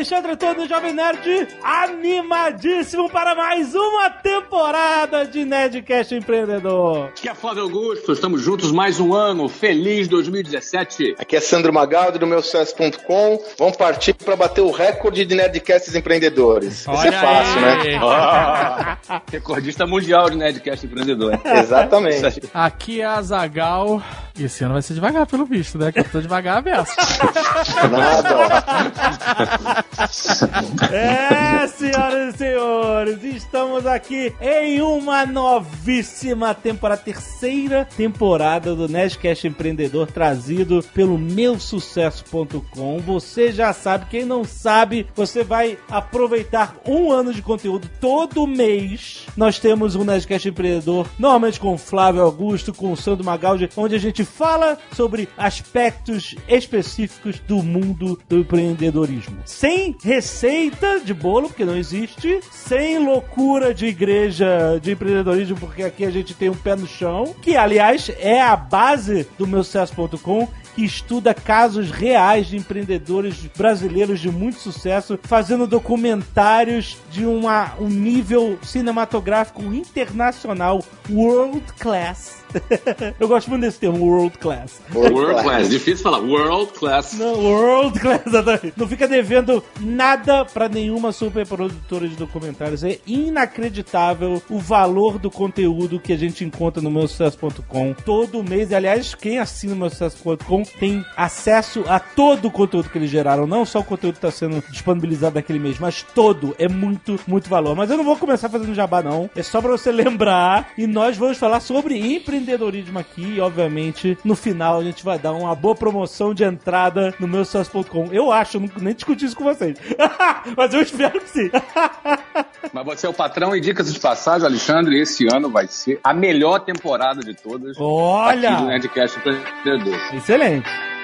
Alexandre Antônio, Jovem Nerd, animadíssimo para mais uma temporada de Nerdcast Empreendedor. Aqui é Flávio Augusto, estamos juntos mais um ano, feliz 2017. Aqui é Sandro Magaldi do meu sucesso.com. Vamos partir para bater o recorde de Nerdcasts empreendedores. Isso é fácil, né? Ah, recordista mundial de Nerdcast Empreendedor. Exatamente. Aqui é a Zagal. E esse ano vai ser devagar, pelo visto, né? Que eu tô devagar a beça. Nada. É, senhoras e senhores, estamos aqui em uma novíssima temporada, terceira temporada do Nerdcast Empreendedor, trazido pelo meusucesso.com. Você já sabe, quem não sabe, você vai aproveitar um ano de conteúdo todo mês. Nós temos um Nerdcast Empreendedor, normalmente com o Flávio Augusto, com o Sandro Magaldi, onde a gente fala sobre aspectos específicos do mundo do empreendedorismo. Sem receita de bolo, porque não existe, sem loucura de igreja de empreendedorismo, porque aqui a gente tem um pé no chão, que aliás é a base do meu sucesso.com que estuda casos reais de empreendedores brasileiros de muito sucesso, fazendo documentários de uma, um nível cinematográfico internacional, world class. Eu gosto muito desse termo, world class. World class, difícil falar, world class. Não, world class. Não fica devendo nada pra nenhuma super produtora de documentários. É inacreditável o valor do conteúdo que a gente encontra no meusucesso.com todo mês. E, aliás, quem assina o meusucesso.com tem acesso a todo o conteúdo que eles geraram. Não só o conteúdo que está sendo disponibilizado naquele mês, mas todo. É muito, muito valor. Mas eu não vou começar fazendo jabá, não. É só pra você lembrar. E nós vamos falar sobre empreendedorismo aqui. E, obviamente, no final a gente vai dar uma boa promoção de entrada no meu sucesso.com. Eu acho, eu nem discuti isso com vocês. Mas eu espero que sim. Mas você é o patrão e dicas de passagem, Alexandre, esse ano vai ser a melhor temporada de todas Olha! aqui do Nerdcast Empreendedor. Excelente. Thanks.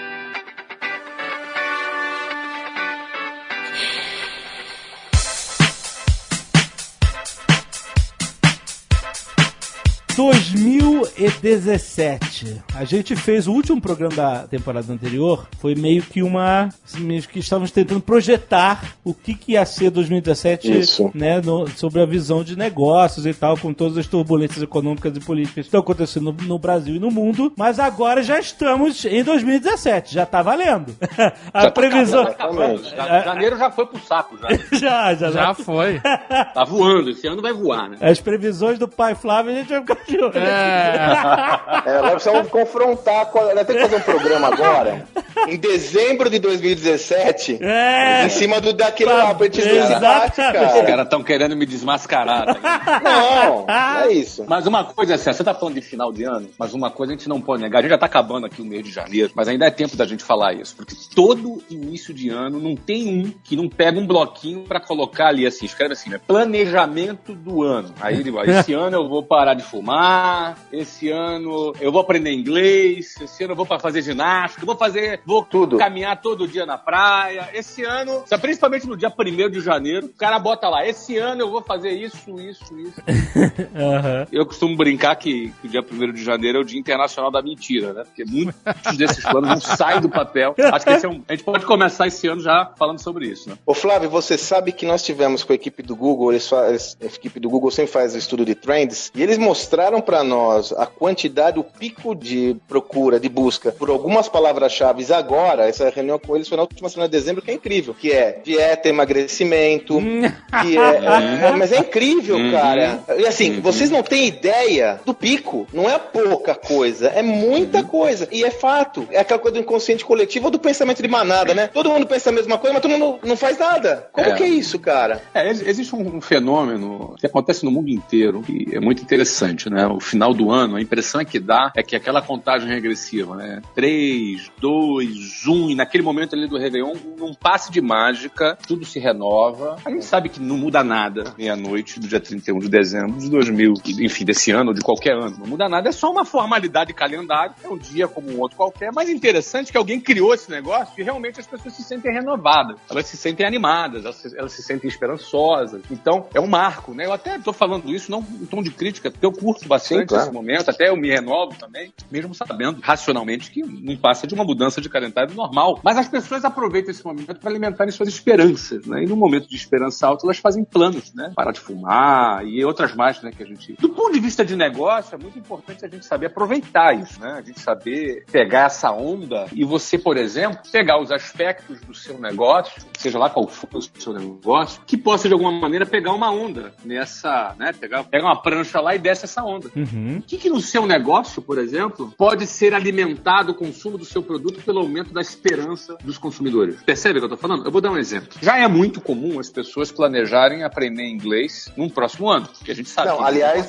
...2017. A gente fez o último programa da temporada anterior... ...foi meio que uma... meio que estávamos tentando projetar... ...o que, que ia ser 2017... Isso. Né, no- sobre a visão de negócios e tal... ...com todas as turbulências econômicas e políticas... ...que estão acontecendo no, no Brasil e no mundo... ...mas agora já estamos em 2017... ...já tá valendo. a Já tá previsão... acabando, exatamente. Já- Janeiro já foi pro saco, já. já, já, Já foi. Tá voando, esse ano vai voar, né? As previsões do pai Flávio a gente vai ficar É. É, nós precisamos confrontar. com Nós temos que fazer um programa agora, em dezembro de 2017, É. em cima do daquele lá, pra debate, exatamente. Os cara. caras estão querendo me desmascarar. tá? Não, não é isso. Mas uma coisa é assim, você tá falando de final de ano, mas uma coisa a gente não pode negar. A gente já tá acabando aqui o mês de janeiro, mas ainda é tempo da gente falar isso. Porque todo início de ano não tem um que não pega um bloquinho pra colocar ali assim, escreve assim, né? Planejamento do ano. Aí ele vai, esse ano eu vou parar de fumar, esse ano eu vou aprender inglês, esse ano eu vou pra fazer ginástica, eu vou fazer, vou Tudo. caminhar todo dia na praia. Esse ano, principalmente no dia 1 de janeiro, o cara bota lá, esse ano eu vou fazer isso, isso, isso. Aham. Eu costumo brincar que, que o dia 1 de janeiro é o Dia Internacional da Mentira, né? Porque muitos desses planos não saem do papel. Acho que esse é um, a gente pode começar esse ano já falando sobre isso, né? Ô Flávio, você sabe que nós tivemos com a equipe do Google, eles a equipe do Google sempre faz estudo de trends, e eles mostraram pra nós a quantidade, o pico de procura, de busca por algumas palavras-chave agora, essa reunião com eles foi na última semana de dezembro, que é incrível, que é dieta, emagrecimento, que é, é- mas é incrível, Uhum. cara. E assim, vocês não têm ideia do pico, não é pouca coisa, é muita coisa, e é fato, é aquela coisa do inconsciente coletivo ou do pensamento de manada, né? Todo mundo pensa a mesma coisa, mas todo mundo não faz nada. Como É. que é isso, cara? É, ex- existe um, fenômeno que acontece no mundo inteiro que é muito interessante, né? O final do ano, a impressão é que dá é que que é aquela contagem regressiva, né? 3, 2, 1, e naquele momento ali do Réveillon, num passe de mágica, tudo se renova. A gente sabe que não muda nada meia-noite do dia 31 de dezembro de 2000, enfim, desse ano ou de qualquer ano. Não muda nada, é só uma formalidade de calendário, é um dia como um outro qualquer. Mas interessante que alguém criou esse negócio e realmente as pessoas se sentem renovadas, elas se sentem animadas, elas se, elas se sentem esperançosas. Então, é um marco, né? Eu até tô falando isso não em tom de crítica, porque eu curto bastante Sim, claro. esse momento, até eu me renovo também, mesmo sabendo racionalmente que não passa de uma mudança de calendário normal. Mas as pessoas aproveitam esse momento para alimentarem suas esperanças, né? E no momento de esperança alta, elas fazem planos, né? Parar de fumar e outras mais, né? Que a gente. Do ponto de vista de negócio, é muito importante a gente saber aproveitar isso, né? A gente saber pegar essa onda e você, por exemplo, pegar os aspectos do seu negócio, seja lá qual for o seu negócio, que possa de alguma maneira pegar uma onda nessa, né? Pegar, pega uma prancha lá e desce essa onda. Uhum. O que, que no seu negócio, por exemplo, pode ser alimentado o consumo do seu produto pelo aumento da esperança dos consumidores? Percebe o que eu tô falando? Eu vou dar um exemplo. Já é muito comum as pessoas planejarem aprender inglês num próximo ano, que a gente sabe. Não, aliás,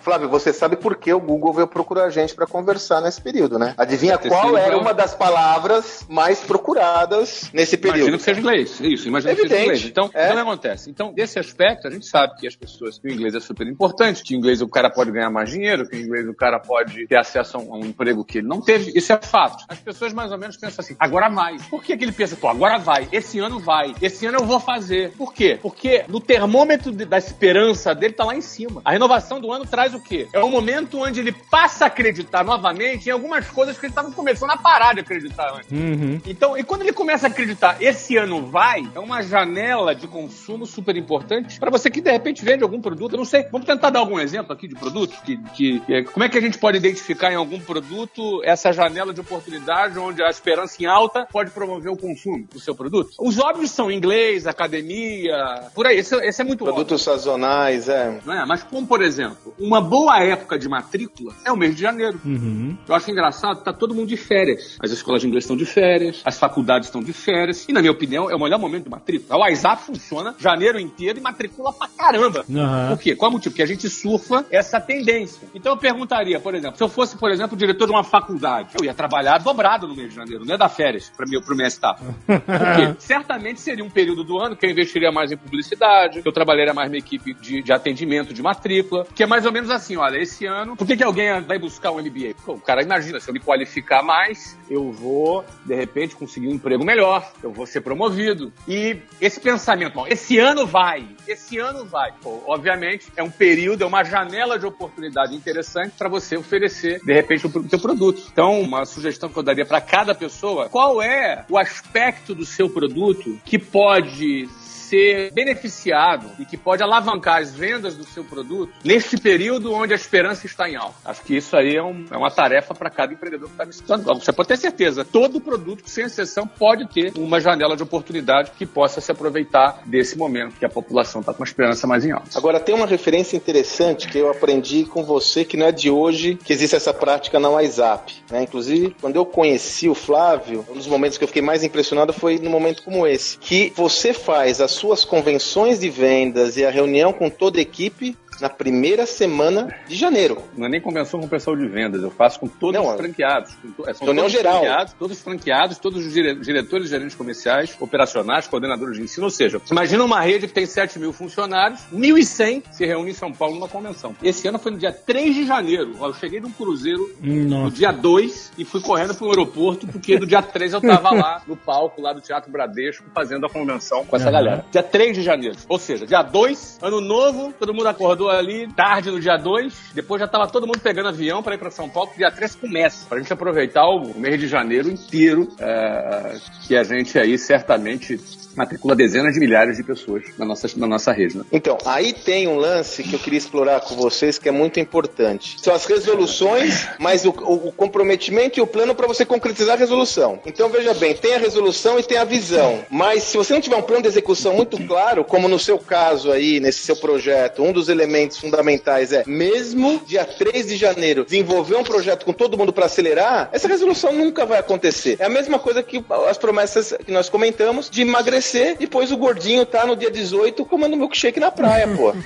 Flávio, você sabe por que o Google veio procurar a gente para conversar nesse período, né? Adivinha qual era uma das palavras mais procuradas nesse período? Imagino que seja inglês. Isso, imagino Evidente. que seja inglês. Então, é. o que acontece? Então, desse aspecto, a gente sabe que as pessoas, que o inglês é super importante, que o inglês o cara pode ganhar mais dinheiro, que o inglês o cara pode ter acesso a um emprego que ele não teve. Isso é fato. As pessoas mais ou menos pensam assim, agora vai. Por que, que ele pensa, pô, agora vai, esse ano vai, esse ano eu vou fazer. Por quê? Porque no termômetro de, da esperança dele tá lá em cima. A renovação do ano traz o quê? É o momento onde ele passa a acreditar novamente em algumas coisas que ele estava começando a parar de acreditar antes. Uhum. Então, e quando ele começa a acreditar, esse ano vai, é uma janela de consumo super importante para você que de repente vende algum produto. Eu não sei, vamos tentar dar algum exemplo aqui de produto? Que, que, que, como é que a gente pode identificar em algum produto essa janela de oportunidade onde a esperança em alta pode promover o consumo do seu produto? Os óbvios são inglês, academia, por aí. Esse, esse é muito Produtos óbvio. sazonais, é. Não é. Mas como, por exemplo, uma boa época de matrícula é o mês de janeiro. Uhum. Eu acho engraçado, tá todo mundo de férias. As escolas de inglês estão de férias, as faculdades estão de férias. E, na minha opinião, é o melhor momento de matrícula. O WhatsApp funciona janeiro inteiro e matricula pra caramba. Uhum. Por quê? Qual é o motivo? Porque a gente surfa essa tendência. Então eu perguntaria, por exemplo, se eu fosse, por exemplo, diretor de uma faculdade, eu ia trabalhar dobrado no mês de janeiro, não é da férias, para mim, pro minha staff. Por quê? Certamente seria um período do ano que eu investiria mais em publicidade, que eu trabalharia mais na equipe de, de atendimento de matrícula, que é mais ou menos assim, olha, esse ano, por que, que alguém vai buscar um MBA? Pô, o cara imagina, se eu me qualificar mais, eu vou, de repente, conseguir um emprego melhor, eu vou ser promovido. E esse pensamento, bom, esse ano vai, esse ano vai. Pô, obviamente, é um período, é uma janela de oportunidade interessante para você oferecer, de repente, o seu produto. Então, uma sugestão que eu daria para cada pessoa, qual é o aspecto do seu produto que pode ser beneficiado e que pode alavancar as vendas do seu produto neste período onde a esperança está em alta. Acho que isso aí é, um, é uma tarefa para cada empreendedor que está me escutando. Você pode ter certeza, todo produto, sem exceção, pode ter uma janela de oportunidade que possa se aproveitar desse momento que a população está com a esperança mais em alta. Agora, tem uma referência interessante que eu aprendi com você, que não é de hoje que existe essa prática na WhatsApp. Né? Inclusive, quando eu conheci o Flávio, um dos momentos que eu fiquei mais impressionado foi no momento como esse, que você faz a suas convenções de vendas e a reunião com toda a equipe na primeira semana de janeiro. Não é nem convenção com o pessoal de vendas, eu faço com todos não, os franqueados. É, são todos geral. Franqueados, todos os franqueados, todos os diretores e gerentes comerciais, operacionais, coordenadores de ensino. Ou seja, imagina uma rede que tem 7 mil funcionários, 1.100 se reúne em São Paulo numa convenção. Esse ano foi no dia 3 de janeiro. Eu cheguei num cruzeiro Nossa. no dia 2 e fui correndo pro aeroporto, porque no dia 3 eu tava lá no palco lá do Teatro Bradesco fazendo a convenção com essa uhum. galera. Dia 3 de janeiro. Ou seja, dia 2, ano novo, todo mundo acordou ali tarde no dia 2, depois já tava todo mundo pegando avião para ir para São Paulo, dia 3 começa, pra gente aproveitar o mês de janeiro inteiro, é, que a gente aí certamente matricula dezenas de milhares de pessoas na nossa, na nossa rede. Né? Então, aí tem um lance que eu queria explorar com vocês que é muito importante. São as resoluções, mas o, o comprometimento e o plano para você concretizar a resolução. Então, veja bem, tem a resolução e tem a visão. Mas se você não tiver um plano de execução muito claro, como no seu caso aí, nesse seu projeto, um dos elementos fundamentais é, mesmo dia 3 de janeiro, desenvolver um projeto com todo mundo para acelerar, essa resolução nunca vai acontecer. É a mesma coisa que as promessas que nós comentamos de emagrecer, depois o gordinho tá no dia 18 comendo milkshake na praia, pô.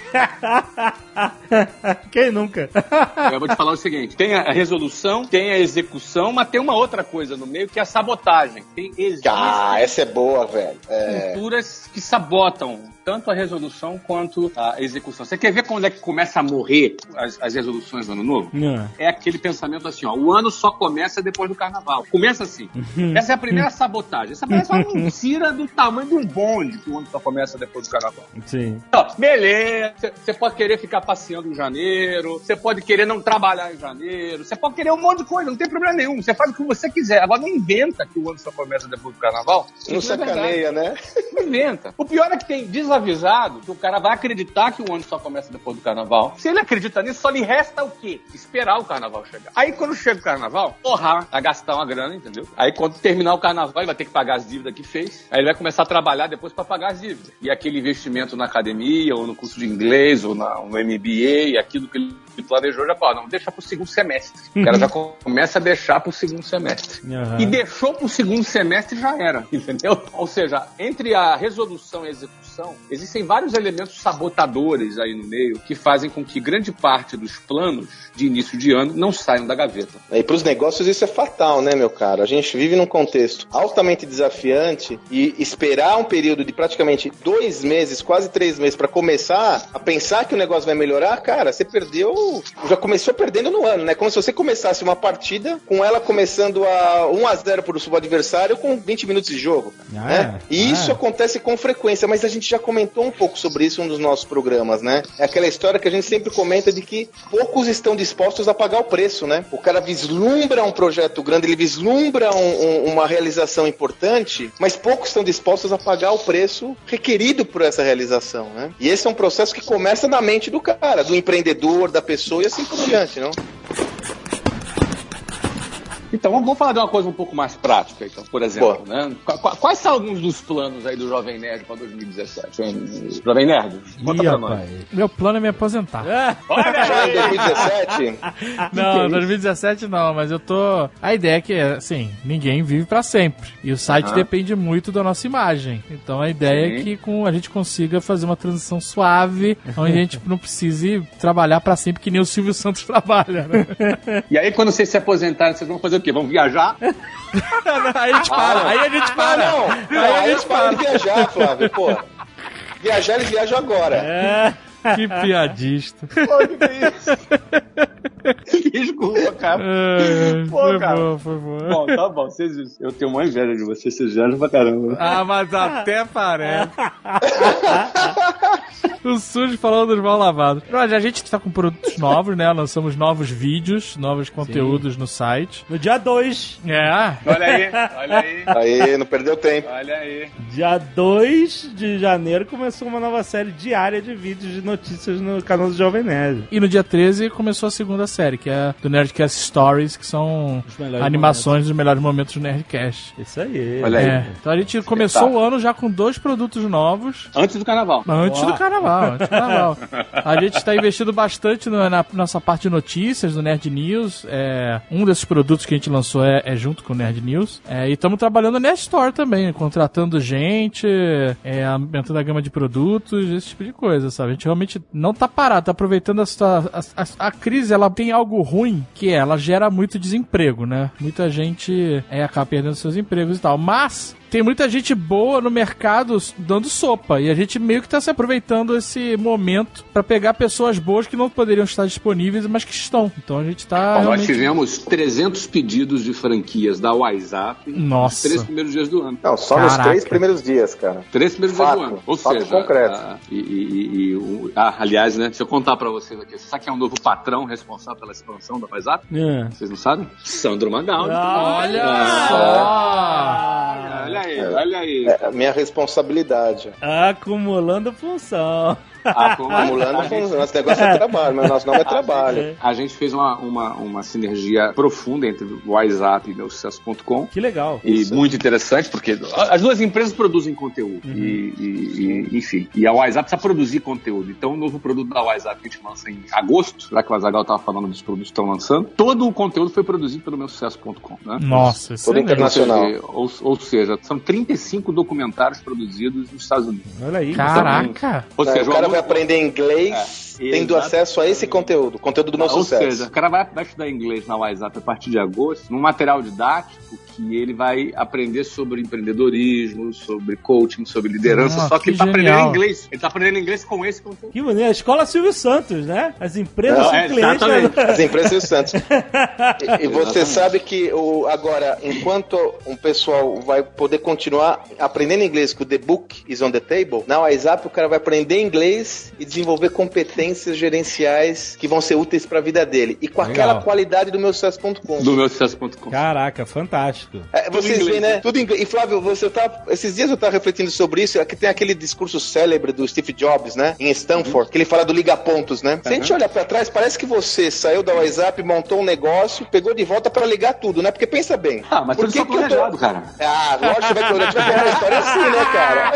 Quem nunca? Eu vou te falar o seguinte: tem a resolução, tem a execução, mas tem uma outra coisa no meio que é a sabotagem. Tem existem Ah, essa é boa, velho. É. culturas que sabotam tanto a resolução quanto a execução. Você quer ver quando é que começa a morrer as, as resoluções do ano novo? Não. É aquele pensamento assim, ó, o ano só começa depois do carnaval. Começa assim. Essa é a primeira sabotagem. Essa parece uma mentira do tamanho de um bonde que o ano só começa depois do carnaval. Sim. Ó, beleza, você pode querer ficar passeando em janeiro, você pode querer não trabalhar em janeiro, você pode querer um monte de coisa, não tem problema nenhum. Você faz o que você quiser. Agora não inventa que o ano só começa depois do carnaval. Não é sacaneia, né? Não inventa. O pior é que tem desavisado que o cara vai acreditar que o ano só começa depois do carnaval. Se ele acredita nisso, só lhe resta o quê? Esperar o carnaval chegar. Aí quando chega o carnaval, porra, vai gastar uma grana, entendeu? Aí quando terminar o carnaval, ele vai ter que pagar as dívidas que fez. Aí ele vai começar a trabalhar depois para pagar as dívidas. E aquele investimento na academia, ou no curso de inglês, ou na, no MBA, aquilo que ele planejou, já fala, não, deixa pro segundo semestre. O cara já começa a deixar pro segundo semestre. Aham. E deixou pro segundo semestre já era, entendeu? Ou seja, entre a resolução e a execução, existem vários elementos sabotadores aí no meio que fazem com que grande parte dos planos de início de ano não saiam da gaveta. E para os negócios isso é fatal, né, meu caro? A gente vive num contexto altamente desafiante e esperar um período de praticamente dois meses, quase três meses, para começar a pensar que o negócio vai melhorar, cara, você perdeu. Já começou perdendo no ano, né? Como se você começasse uma partida com ela começando a 1 a 0 para o seu adversário com 20 minutos de jogo. Ah, né? é? E isso Ah. acontece com frequência, mas a gente já comentou um pouco sobre isso em um dos nossos programas, né? É aquela história que a gente sempre comenta de que poucos estão dispostos a pagar o preço, né? O cara vislumbra um projeto grande, ele vislumbra um- um- uma realização importante, mas poucos estão dispostos a pagar o preço requerido por essa realização, né? E esse é um processo que começa na mente do cara, do empreendedor, da pessoa e assim por diante, não? Então, vamos falar de uma coisa um pouco mais prática, então, por exemplo, né? Qu- qu- Quais são alguns dos planos aí do Jovem Nerd para 2017? hein? Jovem Nerd, conta Ih, pra nós. Meu plano é me aposentar. Ah, Olha Já em aí! 2017, Não, 2017 não, mas eu tô. A ideia é que, assim, ninguém vive pra sempre. E o site Aham. depende muito da nossa imagem. Então a ideia é Sim. que com, a gente consiga fazer uma transição suave, onde a gente não precise trabalhar pra sempre, que nem o Silvio Santos trabalha, né? E aí, quando vocês se aposentarem, vocês vão fazer o quê? Vão viajar? aí a gente para, aí a gente Ah, para. não, não, aí eles param de viajar, Flávio, pô. Viajar, eles viajam agora. É. Que piadista. Desculpa, cara. É, Pô, foi cara. bom, foi bom. Bom, tá bom. Vocês, eu tenho uma inveja de vocês, vocês viajam pra caramba. Ah, mas até parece. o Sujo falando dos mal lavados. Olha, a gente tá com produtos novos, né? Lançamos novos vídeos, novos conteúdos no site. No dia 2. É. Olha aí, olha aí, Aí, não perdeu tempo. olha aí. Dia 2 de janeiro começou uma nova série diária de vídeos de notícias no canal do Jovem Nerd. E no dia 13 começou a segunda série, que é do Nerdcast Stories, que são animações dos melhores momentos do Nerdcast. Isso aí. Olha aí. É. Então a gente começou o ano já com dois produtos novos. Antes do carnaval. Antes Ó. do carnaval, antes do carnaval. A gente está investindo bastante no- na nossa parte de notícias do Nerd News. É, um desses produtos que a gente lançou é, é junto com o Nerd News. É, e estamos trabalhando na Nerd Store também, contratando gente, é, aumentando a gama de produtos, esse tipo de coisa, sabe? A gente realmente não tá parado, tá aproveitando a, a, a, a crise, ela tem algo ruim, que é, ela gera muito desemprego, né? Muita gente é, acaba perdendo seus empregos e tal. Mas tem muita gente boa no mercado dando sopa. E a gente meio que tá se aproveitando esse momento pra pegar pessoas boas que não poderiam estar disponíveis, mas que estão. Então a gente tá. Bom, nós realmente- tivemos 300 pedidos de franquias da WhatsApp nos Nossa. três primeiros dias do ano. Não, só nos Caraca. três primeiros dias, cara. Três primeiros Fato, dias do ano. Ou fato seja, concreto. ah, e, e- e- e o- ah, aliás, né? Deixa eu contar pra vocês aqui. Você sabe quem é o novo patrão responsável pela expansão da WhatsApp? É. Vocês não sabem? Sandro Magal. Olha Ah, só! Olha aí, olha aí. É a minha responsabilidade. Acumulando função. Acumulando funciona. Nosso negócio é trabalho, mas nosso nome é trabalho. A gente fez uma, uma, uma sinergia profunda entre o WhatsApp e meu sucesso.com. Que legal. E muito interessante, porque as duas empresas produzem conteúdo. Uhum. E, e- e, enfim, e a WhatsApp precisa produzir conteúdo. Então, o novo produto da WhatsApp que a gente lança em agosto, já que o Azagal estava falando dos produtos que estão lançando, todo o conteúdo foi produzido pelo meu sucesso.com. Né? Nossa, isso Todo é internacional. Ou, ou seja, são 35 documentários produzidos nos Estados Unidos. Olha aí. Caraca! Ou seja, o cara vai aprender inglês É, tendo acesso a esse conteúdo, conteúdo do meu Ou sucesso. seja, o cara vai, vai estudar inglês na WhatsApp a partir de agosto, num material didático que ele vai aprender sobre empreendedorismo, sobre coaching, sobre liderança, Ah, só que que ele tá aprendendo genial. inglês. Ele tá aprendendo inglês com esse conteúdo. Que bonito. A escola Silvio Santos, né? As empresas Não, são é, clientes. exatamente. da- As empresas e o Santos. E, e você Exatamente. sabe que o, agora, enquanto um pessoal vai poder continuar aprendendo inglês com o The Book is on the Table, na WhatsApp o cara vai aprender inglês e desenvolver competências gerenciais que vão ser úteis para a vida dele. E com Legal. aquela qualidade do meu sucesso.com. Do meu sucesso.com. Caraca, fantástico. É, vocês veem, né? né? Tudo inglês. E Flávio, você tá. Esses dias eu tava refletindo sobre isso. Aqui tem aquele discurso célebre do Steve Jobs, né? Em Stanford, que ele fala do liga-pontos, né? Se a gente olhar pra trás, parece que você saiu da WhatsApp, montou um negócio, pegou de volta pra ligar tudo, né? Porque pensa bem. Ah, mas por tudo que que eu tô- planejado, cara. Ah, lógico que vai a vai uma história assim, né, cara?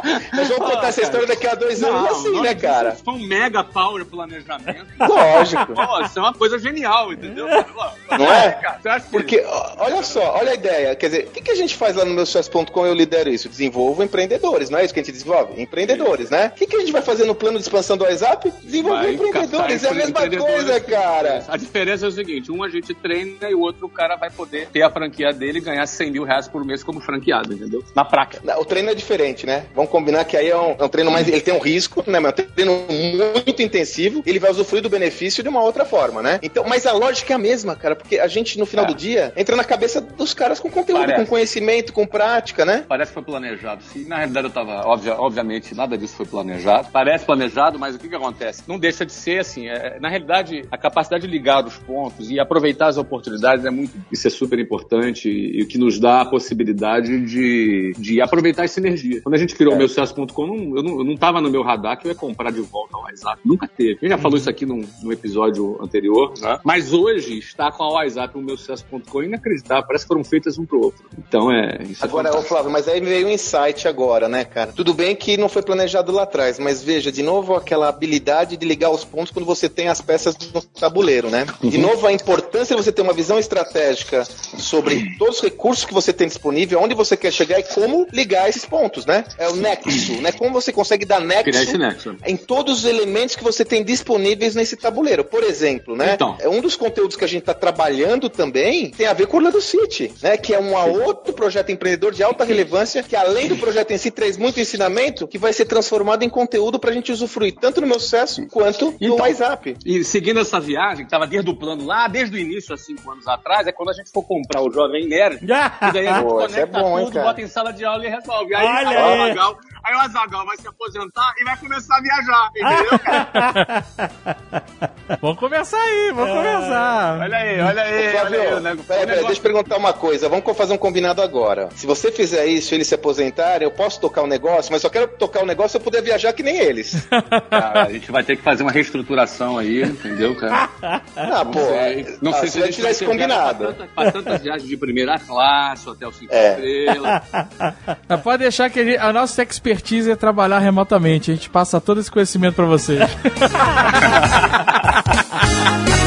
Nós vamos contar essa história daqui a dois anos assim, não, né, cara? Foi um mega power planejamento. Lógico. Pô, isso é uma coisa genial, entendeu? Não é? Cara, acha que- Porque, olha só, olha a ideia. Quer dizer, o que, que a gente faz lá no meu sucesso.com eu lidero isso? Desenvolvo empreendedores, não é isso que a gente desenvolve? Empreendedores, né? O que, que a gente vai fazer no plano de expansão do WhatsApp? Desenvolver Vai empreendedores, é a mesma coisa, cara. A diferença é o seguinte: um a gente treina e o outro o cara vai poder ter a franquia dele e ganhar 100 mil reais por mês como franqueado, entendeu? Na prática. Não, O treino é diferente, né? Vamos combinar que aí é um, é um treino mais. Ele tem um risco, né? Mas é um treino muito intensivo. Ele vai usufruir do benefício de uma outra forma, né? Então, mas a lógica é a mesma, cara, porque a gente, no final É. do dia, entra na cabeça dos caras com conteúdo, Parece. com conhecimento, com prática, né? Parece que foi planejado. Sim, na realidade eu tava. Obvia, obviamente, nada disso foi planejado. Parece planejado, mas o que, que acontece? Não deixa de ser assim. é- na realidade, a capacidade de ligar os pontos e aproveitar as oportunidades é muito. Isso é super importante e o que nos dá a possibilidade de, de aproveitar essa energia. Quando a gente criou o meu sucesso.com, eu, não, eu não tava no meu radar que eu ia comprar de volta WhatsApp. Nunca teve. A gente já falou isso aqui num, num episódio anterior, né? Mas hoje está com a WhatsApp o meu sucesso.com inacreditável. Parece que foram feitas um pro outro. Então é. Isso é Agora, ô fantástico. Flávio, mas aí veio um insight agora, né, cara? Tudo bem que não foi planejado lá atrás, mas veja, de novo, aquela habilidade de ligar os pontos quando você tem as peças no tabuleiro, né? De novo, a importância de você ter uma visão estratégica sobre todos os recursos que você tem disponível, onde você quer chegar e como ligar esses pontos, né? É o nexo, né? Como você consegue dar nexo nexo. em todos os elementos que você tem disponíveis nesse tabuleiro. Por exemplo, né? Então. É um dos conteúdos que a gente está trabalhando também tem a ver com o Orlando City, né? Que é um outro projeto empreendedor de alta relevância que além do projeto em si traz muito ensinamento que vai ser transformado em conteúdo para a gente usufruir tanto no meu sucesso quanto no Então. WhatsApp. E seguindo essa viagem, que estava desde o plano lá, desde o início, há cinco anos atrás, é quando a gente for comprar o Jovem Nerd, e daí a gente Pô, isso conecta é bom, hein, tudo, cara? bota em sala de aula e resolve. Aí, Olha aí, aí. o Azaghal, aí o Azaghal vai se aposentar e vai começar a viajar, entendeu, cara? Vamos começar aí, vamos começar. Olha aí, olha aí, Ô, Flávio, olha aí. o peraí, negócio- deixa eu perguntar uma coisa. Vamos fazer um combinado agora. Se você fizer isso e eles se aposentarem, eu posso tocar o negócio, mas só quero tocar o negócio se eu puder viajar que nem eles. Cara, a gente vai ter que fazer uma reestruturação aí, entendeu, cara? Ah, pô. sei, não ah, sei se se a gente ter viagem combinado. Pra, tanta- pra tantas viagens de primeira classe, hotel 5 É. estrelas. Pode deixar que a nossa expertise é trabalhar remotamente. A gente passa todo esse conhecimento pra vocês.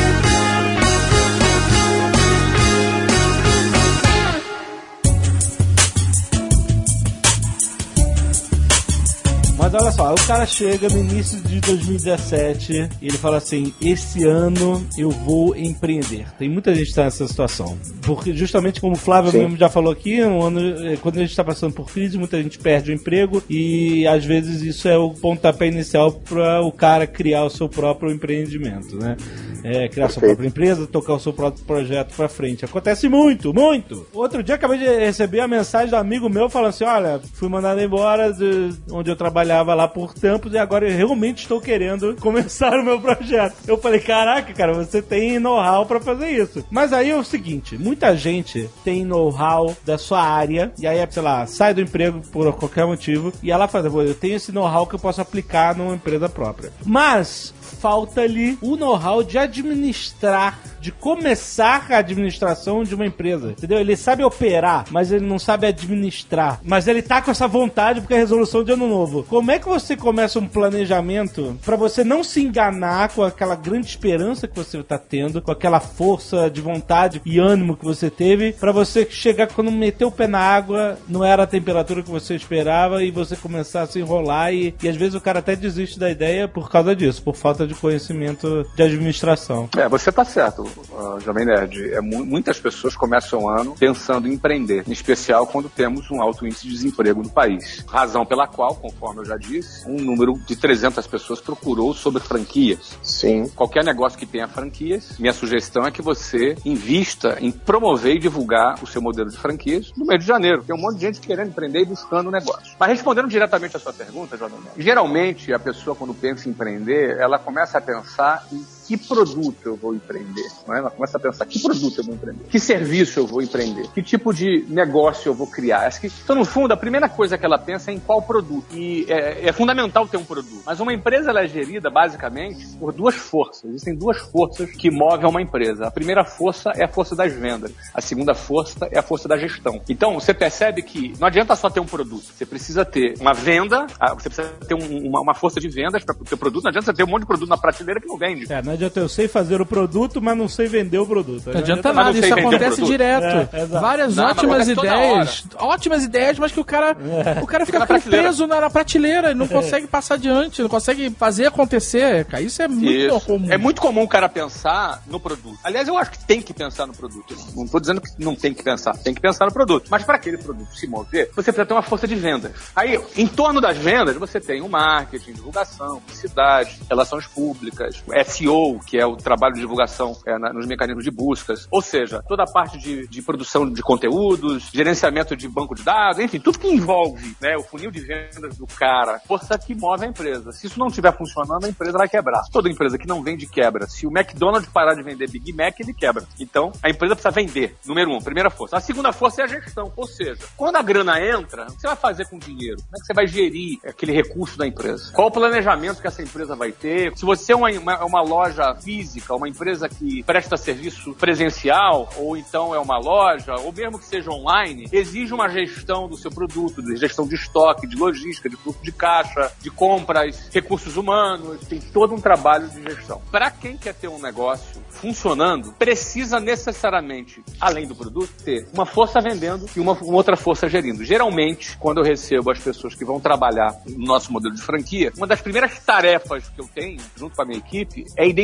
Mas olha só, o cara chega no início de 2017 e ele fala assim: esse ano eu vou empreender. Tem muita gente que está nessa situação. Porque justamente como o Flávio Sim. mesmo já falou aqui, um ano, eh, quando a gente está passando por crise, muita gente perde o emprego e às vezes isso é o pontapé inicial para o cara criar o seu próprio empreendimento, né? É, criar sua Perfeito. própria empresa, tocar o seu próprio projeto pra frente. Acontece muito, muito. Outro dia acabei de receber a mensagem do amigo meu falando assim: olha, fui mandado embora de onde eu trabalhava trabalhava lá por tempos e agora eu realmente estou querendo começar o meu projeto. Eu falei, caraca, cara, você tem know-how pra fazer isso. Mas aí é o seguinte, muita gente tem know-how da sua área e aí, sei lá, sai do emprego por qualquer motivo e ela faz, eu tenho esse know-how que eu posso aplicar numa empresa própria. Mas falta-lhe o know-how de administrar, de começar a administração de uma empresa. Entendeu? Ele sabe operar, mas ele não sabe administrar. Mas ele tá com essa vontade porque é resolução de ano novo. Como é que você começa um planejamento para você não se enganar com aquela grande esperança que você tá tendo, com aquela força de vontade e ânimo que você teve, para você chegar quando meter o pé na água, não era a temperatura que você esperava e você começar a se enrolar e, e às vezes o cara até desiste da ideia por causa disso, por falta de conhecimento de administração. É, você tá certo, uh, Jovem Nerd. É, muitas pessoas começam o ano pensando em empreender, em especial quando temos um alto índice de desemprego no país. Razão pela qual, conforme eu já disse, um número de 300 pessoas procurou sobre franquias. Sim. Qualquer negócio que tenha franquias, minha sugestão é que você invista em promover e divulgar o seu modelo de franquias no mês de janeiro. Tem um monte de gente querendo empreender e buscando negócio. Mas respondendo diretamente a sua pergunta, Jovem Nerd, geralmente a pessoa quando pensa em empreender, ela começa a pensar em que produto eu vou empreender. Não é? Ela começa a pensar que produto eu vou empreender, que serviço eu vou empreender, que tipo de negócio eu vou criar. Acho que, então, no fundo, a primeira coisa que ela pensa é em qual produto. E é, é fundamental ter um produto. Mas uma empresa ela é gerida, basicamente, por duas forças. Existem duas forças que movem uma empresa. A primeira força é a força das vendas. A segunda força é a força da gestão. Então, você percebe que não adianta só ter um produto. Você precisa ter uma venda, ah, você precisa ter um, uma, uma, força de vendas para o seu produto. Não adianta você ter um monte de produto na prateleira que não vende. É, não adianta eu sei fazer o produto, mas não sei vender o produto. Não adianta nada, isso acontece direto. É, Várias não, ótimas ideias, ótimas ideias, mas que o cara, é. o cara fica, fica preso na, na prateleira e não é. consegue passar adiante, não consegue fazer acontecer. Cara, isso é muito isso. comum. É muito comum o cara pensar no produto. Aliás, eu acho que tem que pensar no produto. Não estou dizendo que não tem que pensar, tem que pensar no produto. Mas para aquele produto se mover, você precisa ter uma força de vendas. Aí, em torno das vendas, você tem o marketing, divulgação, publicidade, relações públicas, SEO, que é o trabalho de divulgação é, na, nos mecanismos de buscas, ou seja, toda a parte de, de, produção de conteúdos, gerenciamento de banco de dados, enfim, tudo que envolve né, o funil de vendas do cara, força que move a empresa. Se isso não estiver funcionando, a empresa vai quebrar. Toda empresa que não vende quebra. Se o McDonald's parar de vender Big Mac, ele quebra. Então, a empresa precisa vender. Número um, primeira força. A segunda força é a gestão, ou seja, quando a grana entra, o que você vai fazer com o dinheiro? Como é que você vai gerir aquele recurso da empresa? Qual o planejamento que essa empresa vai ter? Se você é uma, uma, uma loja física, uma empresa que presta serviço presencial, ou então é uma loja, ou mesmo que seja online, exige uma gestão do seu produto, de gestão de estoque, de logística, de fluxo de caixa, de compras, recursos humanos, tem todo um trabalho de gestão. Para quem quer ter um negócio funcionando, precisa necessariamente, além do produto, ter uma força vendendo e uma, uma, outra força gerindo. Geralmente, quando eu recebo as pessoas que vão trabalhar no nosso modelo de franquia, uma das primeiras tarefas que eu tenho, junto com a minha equipe, é identificar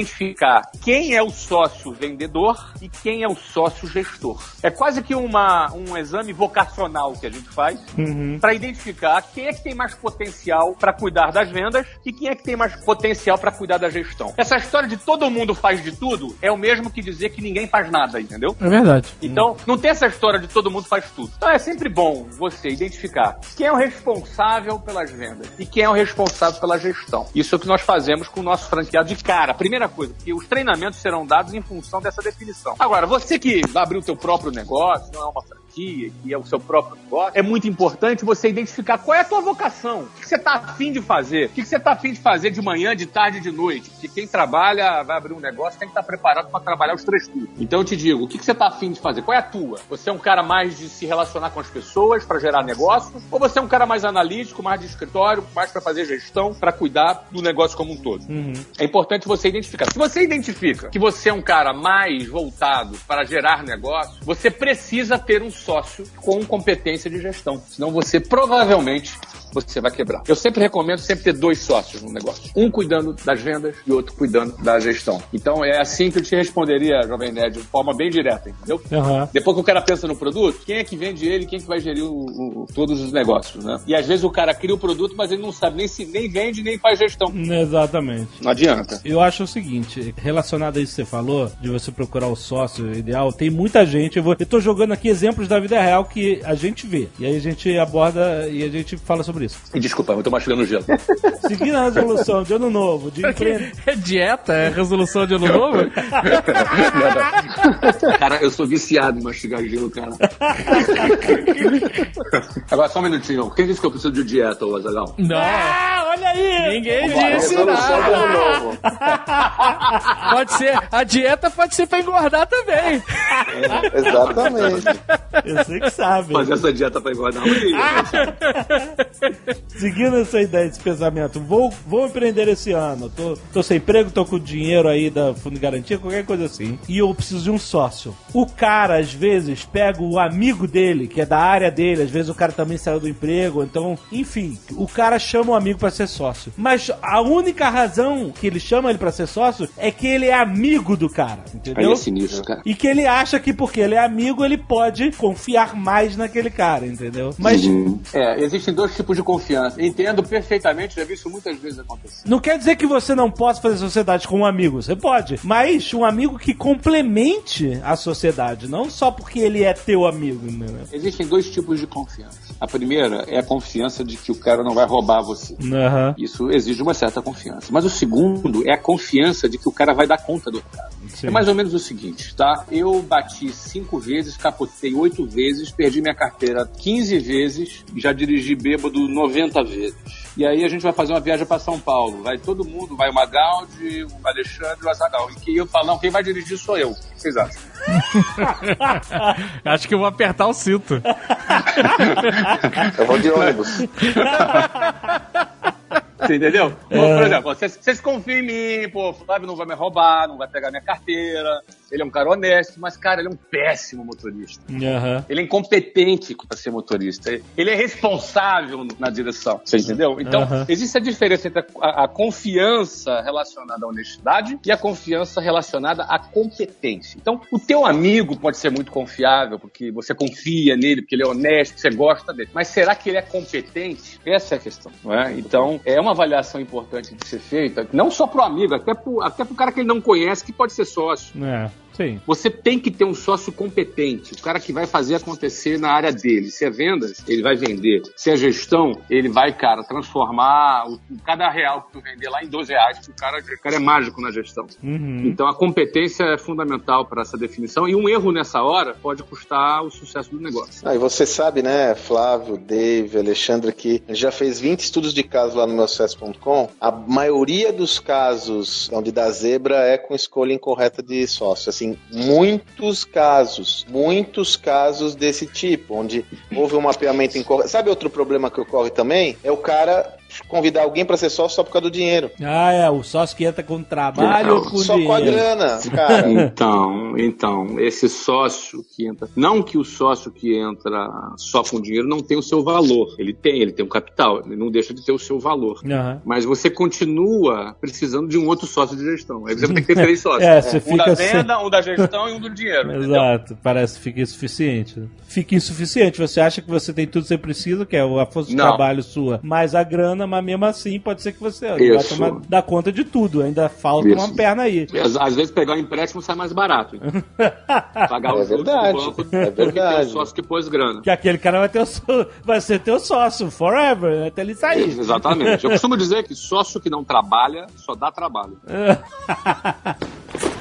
quem é o sócio vendedor e quem é o sócio gestor. É quase que uma, um exame vocacional que a gente faz uhum. para identificar quem é que tem mais potencial para cuidar das vendas e quem é que tem mais potencial para cuidar da gestão. Essa história de todo mundo faz de tudo é o mesmo que dizer que ninguém faz nada, entendeu? É verdade. Então, não tem essa história de todo mundo faz tudo. Então, é sempre bom você identificar quem é o responsável pelas vendas e quem é o responsável pela gestão. Isso é o que nós fazemos com o nosso franqueado de cara. Primeira coisa, porque os treinamentos serão dados em função dessa definição. Agora, você que vai abrir o seu próprio negócio, não é uma que é o seu próprio negócio, é muito importante você identificar qual é a tua vocação. O que você está afim de fazer? O que você está afim de fazer de manhã, de tarde, de noite? Porque quem trabalha, vai abrir um negócio, tem que estar preparado para trabalhar os três turnos. Então eu te digo, o que você está afim de fazer? Qual é a tua? Você é um cara mais de se relacionar com as pessoas para gerar negócios? Ou você é um cara mais analítico, mais de escritório, mais para fazer gestão, para cuidar do negócio como um todo? Uhum. É importante você identificar. Se você identifica que você é um cara mais voltado para gerar negócio, você precisa ter um sócio com competência de gestão. Senão você provavelmente você vai quebrar. Eu sempre recomendo sempre ter dois sócios no negócio. Um cuidando das vendas e outro cuidando da gestão. Então é assim que eu te responderia, Jovem Nerd, de forma bem direta, entendeu? Uhum. Depois que o cara pensa no produto, quem é que vende ele quem é que vai gerir o, o, todos os negócios, né? E às vezes o cara cria o produto, mas ele não sabe nem se nem vende nem faz gestão. Exatamente. Não adianta. Eu acho o seguinte, relacionado a isso que você falou, de você procurar o sócio ideal, tem muita gente, eu, vou, eu tô jogando aqui exemplos da vida real que a gente vê. E aí a gente aborda e a gente fala sobre por isso. E desculpa, eu tô mastigando gelo. Seguindo a resolução de ano novo, de empreender. É dieta? É resolução de ano novo? cara, eu sou viciado em mastigar gelo, cara. Agora, só um minutinho. Quem disse que eu preciso de dieta, ô Azagal? Não. Ah, olha aí! Ninguém disse resolução de ano nada. novo. Pode ser, a dieta pode ser pra engordar também. Exatamente. Você que sabe. Fazer essa dieta pra engordar um dia. Seguindo essa ideia, esse pensamento, vou, vou empreender esse ano. Tô, tô sem emprego, tô com dinheiro aí da Fundo de Garantia, qualquer coisa assim. E eu preciso de um sócio. O cara, às vezes, pega o amigo dele, que é da área dele, às vezes o cara também saiu do emprego, então, enfim, o cara chama o amigo pra ser sócio. Mas a única razão que ele chama ele pra ser sócio é que ele é amigo do cara, Aí entendeu? é sinistro, cara. E que ele acha que porque ele é amigo, ele pode confiar mais naquele cara, entendeu? Mas Uhum. É, existem dois tipos de confiança. Entendo perfeitamente, já vi isso muitas vezes acontecer. Não quer dizer que você não possa fazer sociedade com um amigo. Você pode. Mas um amigo que complemente a sociedade. Não só porque ele é teu amigo, né? Existem dois tipos de confiança. A primeira é a confiança de que o cara não vai roubar você. Aham. Isso exige uma certa confiança. Mas o segundo é a confiança de que o cara vai dar conta do cara. Sim. É mais ou menos o seguinte, tá? Eu bati cinco vezes, capotei oito vezes, perdi minha carteira 15 vezes, já dirigi bêbado 90 vezes. E aí a gente vai fazer uma viagem para São Paulo. Vai todo mundo, vai o Magaldi, o Alexandre e o Azagal. E que eu falo, não, quem vai dirigir sou eu. O que vocês acham? Acho que eu vou apertar o cinto. Eu vou de ônibus. Você entendeu? Pô, Por exemplo, vocês, vocês confiam em mim, pô, o Flávio não vai me roubar, não vai pegar minha carteira, ele é um cara honesto, mas, cara, ele é um péssimo motorista. Aham. Ele é incompetente para ser motorista. Ele é responsável na direção. Você entendeu? Então, Aham. existe a diferença entre a, a confiança relacionada à honestidade e a confiança relacionada à competência. Então, o teu amigo pode ser muito confiável, porque você confia nele, porque ele é honesto, você gosta dele. Mas será que ele é competente? Essa é a questão. Não é? Então, é uma avaliação importante de ser feita, não só pro amigo, até pro, até pro cara que ele não conhece, que pode ser sócio. É, sim. Você tem que ter um sócio competente, o cara que vai fazer acontecer na área dele. Se é vendas, ele vai vender. Se é gestão, ele vai, cara, transformar o, cada real que tu vender lá em 12 reais, porque o cara, o cara é mágico na gestão. Uhum. Então a competência é fundamental para essa definição e um erro nessa hora pode custar o sucesso do negócio. Ah, e você sabe, né, Flávio, Dave, Alexandre, que já fez 20 estudos de caso lá no meu sucesso.com. A maioria dos casos onde dá zebra é com escolha incorreta de sócio. Assim, muitos casos, muitos casos desse tipo, onde houve um mapeamento incorreto. Sabe outro problema que ocorre também? É o cara convidar alguém para ser sócio só por causa do dinheiro. Ah, é, o sócio que entra com trabalho ou com só com a dinheiro. grana, cara. Então, então, esse sócio que entra, não que o sócio que entra só com dinheiro não tem o seu valor. Ele tem, ele tem um capital, ele não deixa de ter o seu valor. Aham. Mas você continua precisando de um outro sócio de gestão. Aí você vai ter que ter três sócios. É, você um fica da sem- venda, um da gestão e um do dinheiro. entendeu? Exato, parece que fica insuficiente. Fica insuficiente. Você acha que você tem tudo que você precisa, que é a força de Não. trabalho sua, mais a grana, mas mesmo assim pode ser que você não vai Isso. tomar, dar conta de tudo. Ainda falta Isso. uma perna aí. Às, às vezes pegar um empréstimo sai mais barato. Pagar É do verdade, banco é do que ter verdade. o sócio que pôs grana. Que aquele cara vai, ter o vai ser teu sócio forever, até ele sair. Exatamente. Eu costumo dizer que sócio que não trabalha só dá trabalho.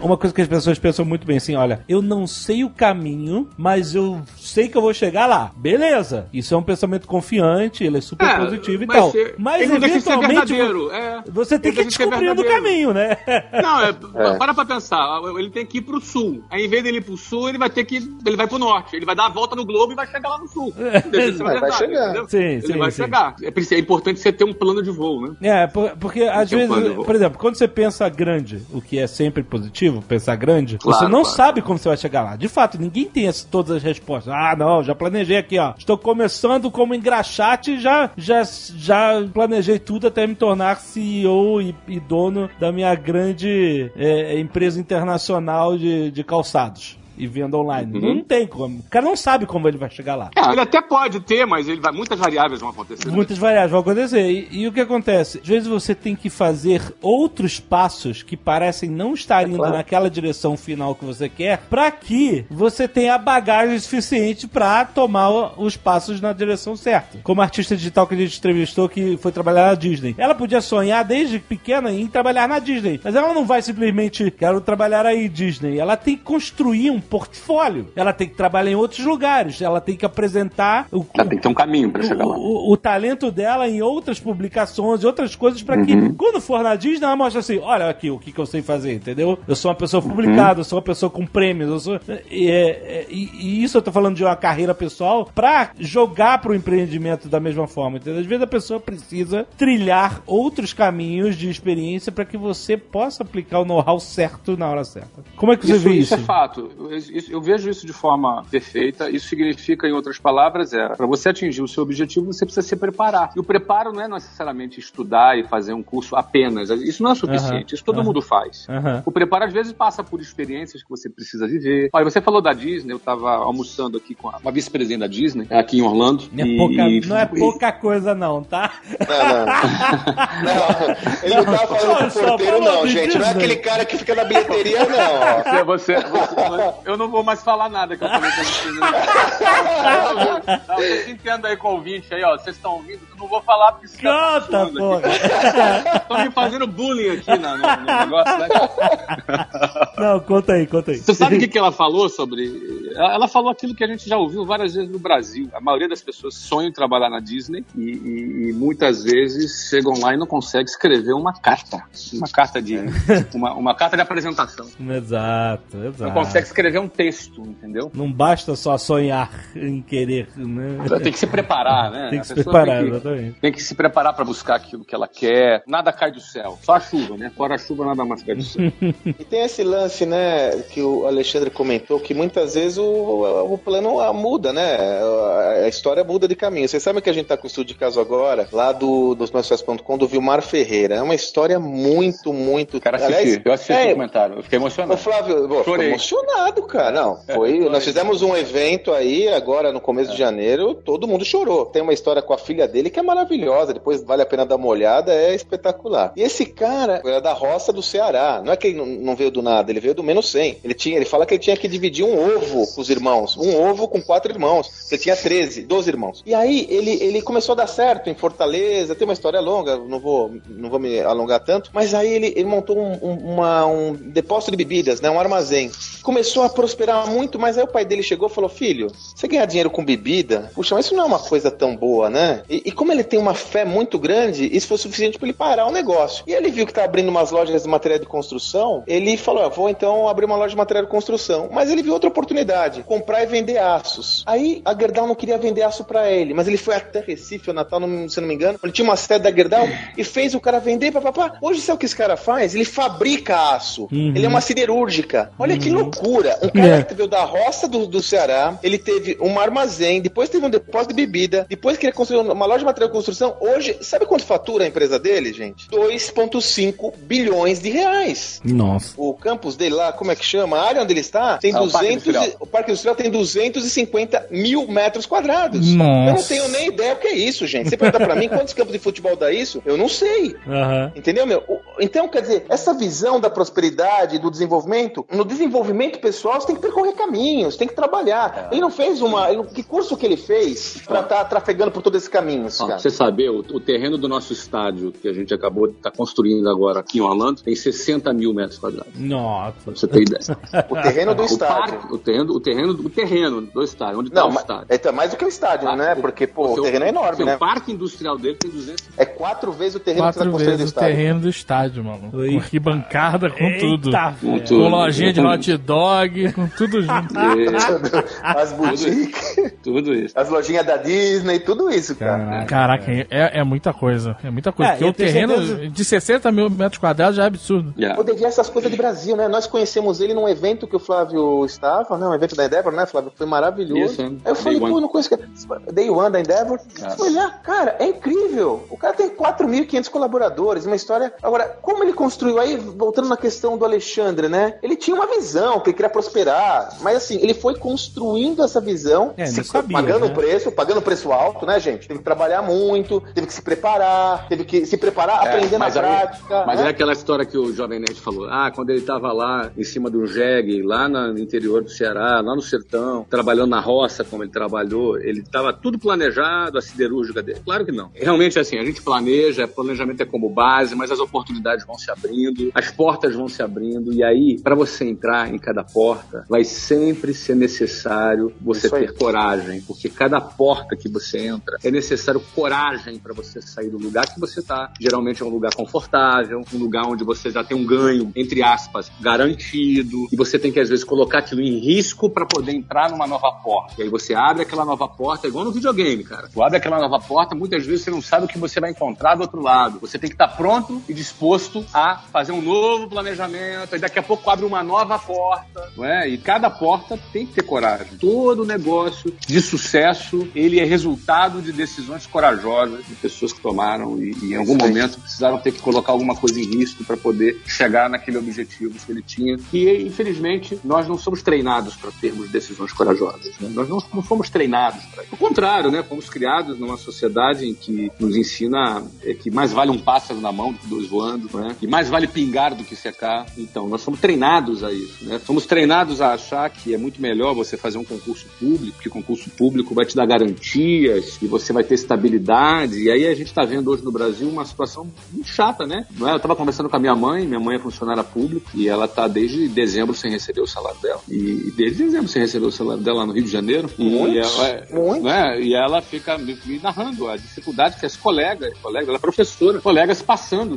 Uma coisa que as pessoas pensam muito bem assim, olha, eu não sei o caminho, mas eu sei que eu vou chegar lá. Beleza. Isso é um pensamento confiante, ele é super É, positivo e mas tal. se- Mas ele ser eventualmente é. você tem Ele que ir descobrindo o caminho, né? Não, é, para pra pensar. Ele tem que ir pro sul. Aí, em vez dele ir pro sul, ele vai ter que. Ele vai pro norte. Ele vai dar a volta no globo e vai chegar lá no sul. De ser Vai verdade, chegar. entendeu? Sim, ele sim, vai sim. chegar. É, é importante você ter um plano de voo, né? É, por- porque às um vezes, voo. por exemplo, quando você pensa grande, o que é sempre positivo, pensar grande, Claro, você não claro. sabe como você vai chegar lá. De fato, ninguém tem todas as respostas. Ah, não, já planejei aqui, ó. Estou começando como engraxate e já, já, já planejei tudo até me tornar CEO e, e dono da minha grande é, empresa internacional de, de calçados. E venda online. Uhum. Não tem como. O cara não sabe como ele vai chegar lá. É, ele até pode ter, mas ele vai, muitas variáveis vão acontecer. Muitas variáveis vão acontecer. E, e, o que acontece? Às vezes você tem que fazer outros passos que parecem não estar indo é claro. naquela direção final que você quer, para que você tenha a bagagem suficiente para tomar os passos na direção certa. Como a artista digital que a gente entrevistou que foi trabalhar na Disney. Ela podia sonhar desde pequena em trabalhar na Disney, mas ela não vai simplesmente quero trabalhar aí Disney. Ela tem que construir um portfólio. Ela tem que trabalhar em outros lugares. Ela tem que apresentar o, ela tem que ter um caminho para chegar lá. O, o, talento dela em outras publicações, outras coisas para uhum. que quando for na Disney ela mostre assim, olha aqui o que, que eu sei fazer, entendeu? Eu sou uma pessoa publicada, uhum. eu sou uma pessoa com prêmios, eu sou e, é, e, e, isso eu tô falando de uma carreira pessoal para jogar pro empreendimento da mesma forma, entendeu? Às vezes a pessoa precisa trilhar outros caminhos de experiência para que você possa aplicar o know-how certo na hora certa. Como é que você isso, vê isso? Isso é fato. Eu, eu, vejo isso de forma perfeita. Isso significa, em outras palavras, é para você atingir o seu objetivo, você precisa se preparar. E o preparo não é necessariamente estudar e fazer um curso apenas. Isso não é suficiente. Isso todo mundo faz. O preparo, às vezes, passa por experiências que você precisa viver. Olha, você falou da Disney, eu estava almoçando aqui com uma vice-presidente da Disney, aqui em Orlando. Não é, pouca, não é pouca coisa, não, tá? Não, não. não ele não tava falando com o porteiro, não, gente. Disney. Não é aquele cara que fica na bilheteria, não. Você, você, você, eu não vou mais falar nada que eu falei pra você. Não, vocês entendam aí com o ouvinte aí, ó. Vocês estão ouvindo? Eu não vou falar porque você Canta, porra. Estão me fazendo bullying aqui no, no, no negócio, né? Não, conta aí, conta aí. Você sabe o que, que ela falou sobre. Ela falou aquilo que a gente já ouviu várias vezes no Brasil. A maioria das pessoas sonham em trabalhar na Disney e, e, e muitas vezes chegam lá e não conseguem escrever uma carta. Uma carta de. uma, uma carta de apresentação. Exato, exato. Não consegue escrever um texto, entendeu? Não basta só sonhar em querer, né? Tem que se preparar, né? Tem que se preparar, tem que, exatamente. Tem que se preparar para buscar aquilo que ela quer. Nada cai do céu. Só a chuva, né? Fora a chuva, nada mais cai do céu. e tem esse lance, né, que o Alexandre comentou, que muitas vezes o, o plano muda, né? A história muda de caminho. Vocês sabem que a gente tá com o estudo de caso agora, lá do, dos do Vilmar Ferreira. É uma história muito, muito. Cara, assisti. Aliás, eu assisti é, o comentário, eu fiquei emocionado. O Flávio, pô, emocionado, cara. Não, foi. nós fizemos um evento aí, agora no começo é. de janeiro, todo mundo chorou. Tem uma história com a filha dele que é maravilhosa, depois vale a pena dar uma olhada, é espetacular. E esse cara era da roça do Ceará. Não é que ele não veio do nada, ele veio do menos 100. Ele, tinha, ele fala que ele tinha que dividir um ovo com os irmãos. Um ovo com quatro irmãos. Ele tinha 13, 12 irmãos. E aí ele, ele começou a dar certo em Fortaleza, tem uma história longa, não vou, não vou me alongar tanto, mas aí ele, ele montou um, um, uma, um depósito de bebidas, né, um armazém. Começou a prosperar muito, mas aí o pai dele chegou e falou: Filho, você ganhar dinheiro com bebida? Puxa, mas isso não é uma coisa tão boa, né? E, e como ele tem uma fé muito grande, isso foi suficiente para ele parar o negócio. E ele viu que tá abrindo umas lojas de material de construção, ele falou: ah, Vou então abrir uma loja de material de construção. Mas ele viu outra oportunidade: comprar e vender aços. Aí a Gerdau não queria vender aço para ele, mas ele foi até Recife ou Natal, não, se não me engano. Ele tinha uma sede da Gerdau e fez o cara vender, papapá. Hoje sabe o que esse cara faz? Ele fabrica aço. Uhum. Ele é uma siderúrgica. Olha uhum. que loucura. Um cara é. que veio da roça do, do Ceará, ele teve um armazém, depois teve um depósito de bebida, depois que ele construiu uma loja de material de construção. Hoje, sabe quanto fatura a empresa dele, gente? 2,5 bilhões de reais. Nossa. O campus dele lá, como é que chama? A área onde ele está tem ah, 200. O Parque, Industrial. o Parque Industrial tem 250 mil metros quadrados. Nossa. Eu não tenho nem ideia o que é isso, gente. Você pergunta pra mim quantos campos de futebol dá isso? Eu não sei. Uhum. Entendeu, meu? Então, quer dizer, essa visão da prosperidade, do desenvolvimento, no desenvolvimento pessoal, você tem que percorrer caminhos, tem que trabalhar. É. Ele não fez uma. Ele, que curso que ele fez pra estar tá trafegando por todos esses caminhos? Ó, você saber, o, o, terreno do nosso estádio, que a gente acabou de estar tá construindo agora aqui em Orlando, tem 60 mil metros quadrados. Nossa. Pra você ter ideia. o terreno do o estádio. Parque, o, terreno, o, terreno, o terreno do estádio, onde está o estádio. É mais do que o estádio, ah, né? Porque, pô, o, terreno é enorme, né? O parque industrial dele tem 200. É quatro vezes o terreno quatro que você vezes o terreno do estádio, mano. Com arquibancada, com Eita, tudo. Com, tudo. com lojinha de hot dog, com tudo junto. As boutiques. Tudo isso. As lojinhas da Disney, tudo isso, cara. Caraca, é, é muita coisa. É muita coisa. É, Porque o terreno certeza... de 60 mil metros quadrados já é absurdo. Yeah. Poder ver essas coisas de Brasil, né? Nós conhecemos ele num evento que o Flávio estava, né? Um evento da Endeavor, né, Flávio? Foi maravilhoso. Isso, Aí eu falei, pô, não conheço. Day One da Endeavor. É. Olhar, cara, é incrível. O cara tem 4.500 colaboradores, uma história. Agora, como ele construiu aí, voltando na questão do Alexandre, né? Ele tinha uma visão, que ele queria prosperar, mas assim, ele foi construindo essa visão, É, se- sabia, pagando né? preço, pagando preço alto, né, gente? Teve que trabalhar muito, teve que se preparar, teve que se preparar, É, aprender na aí- prática. Mas né? é aquela história que o Jovem Nerd falou. Ah, quando ele estava lá em cima do jegue, lá no interior do Ceará, lá no sertão, trabalhando na roça como ele trabalhou, ele estava tudo planejado, a siderúrgica dele. Claro que não. Realmente, assim, a gente planeja, planejamento é como base, mas as oportunidades vão se abrindo, as portas vão se abrindo, e aí, para você entrar em cada porta, vai sempre ser necessário você Isso aí. ter coragem, porque cada porta que você entra é necessário coragem para você sair do lugar que você está. Geralmente é um lugar confortável, um lugar onde você já tem um ganho, entre aspas, garantido, e você tem que às vezes colocar aquilo em risco para poder entrar numa nova porta. E aí você abre aquela nova porta, igual no videogame, cara. Tu abre aquela nova porta, muitas vezes você não sabe o que você vai encontrar do outro lado. Você tem que estar pronto e disposto a fazer um novo planejamento, e daqui a pouco abre uma nova porta, não é? E cada porta tem que ter coragem. Todo negócio de sucesso, ele é resultado de decisões corajosas de pessoas que tomaram e, e em algum Isso momento precisaram ter que colocar alguma coisa em risco para poder chegar naquele objetivo que ele tinha. E infelizmente nós não somos treinados para termos decisões corajosas. né? Nós não, não fomos treinados para. Ao contrário, né? Fomos criados numa sociedade em que nos ensina é, que mais vale um pássaro na mão do que dois voando, né? Que mais vale pingar do que secar. Então nós somos treinados a isso, né? Somos treinados a achar que é muito melhor você fazer um concurso público, que concurso público vai te dar garantias e você vai ter estabilidade. E aí a gente está vendo hoje no Brasil uma situação muito chata, né? Não é? Eu estava conversando com a minha mãe, minha mãe é funcionária pública e ela está desde dezembro sem receber o salário dela. E desde dezembro sem receber o salário dela lá no Rio de Janeiro. E Muito, ela, muito. Né? E ela fica me, narrando a dificuldade que as colegas, colegas, ela é professora, colegas passando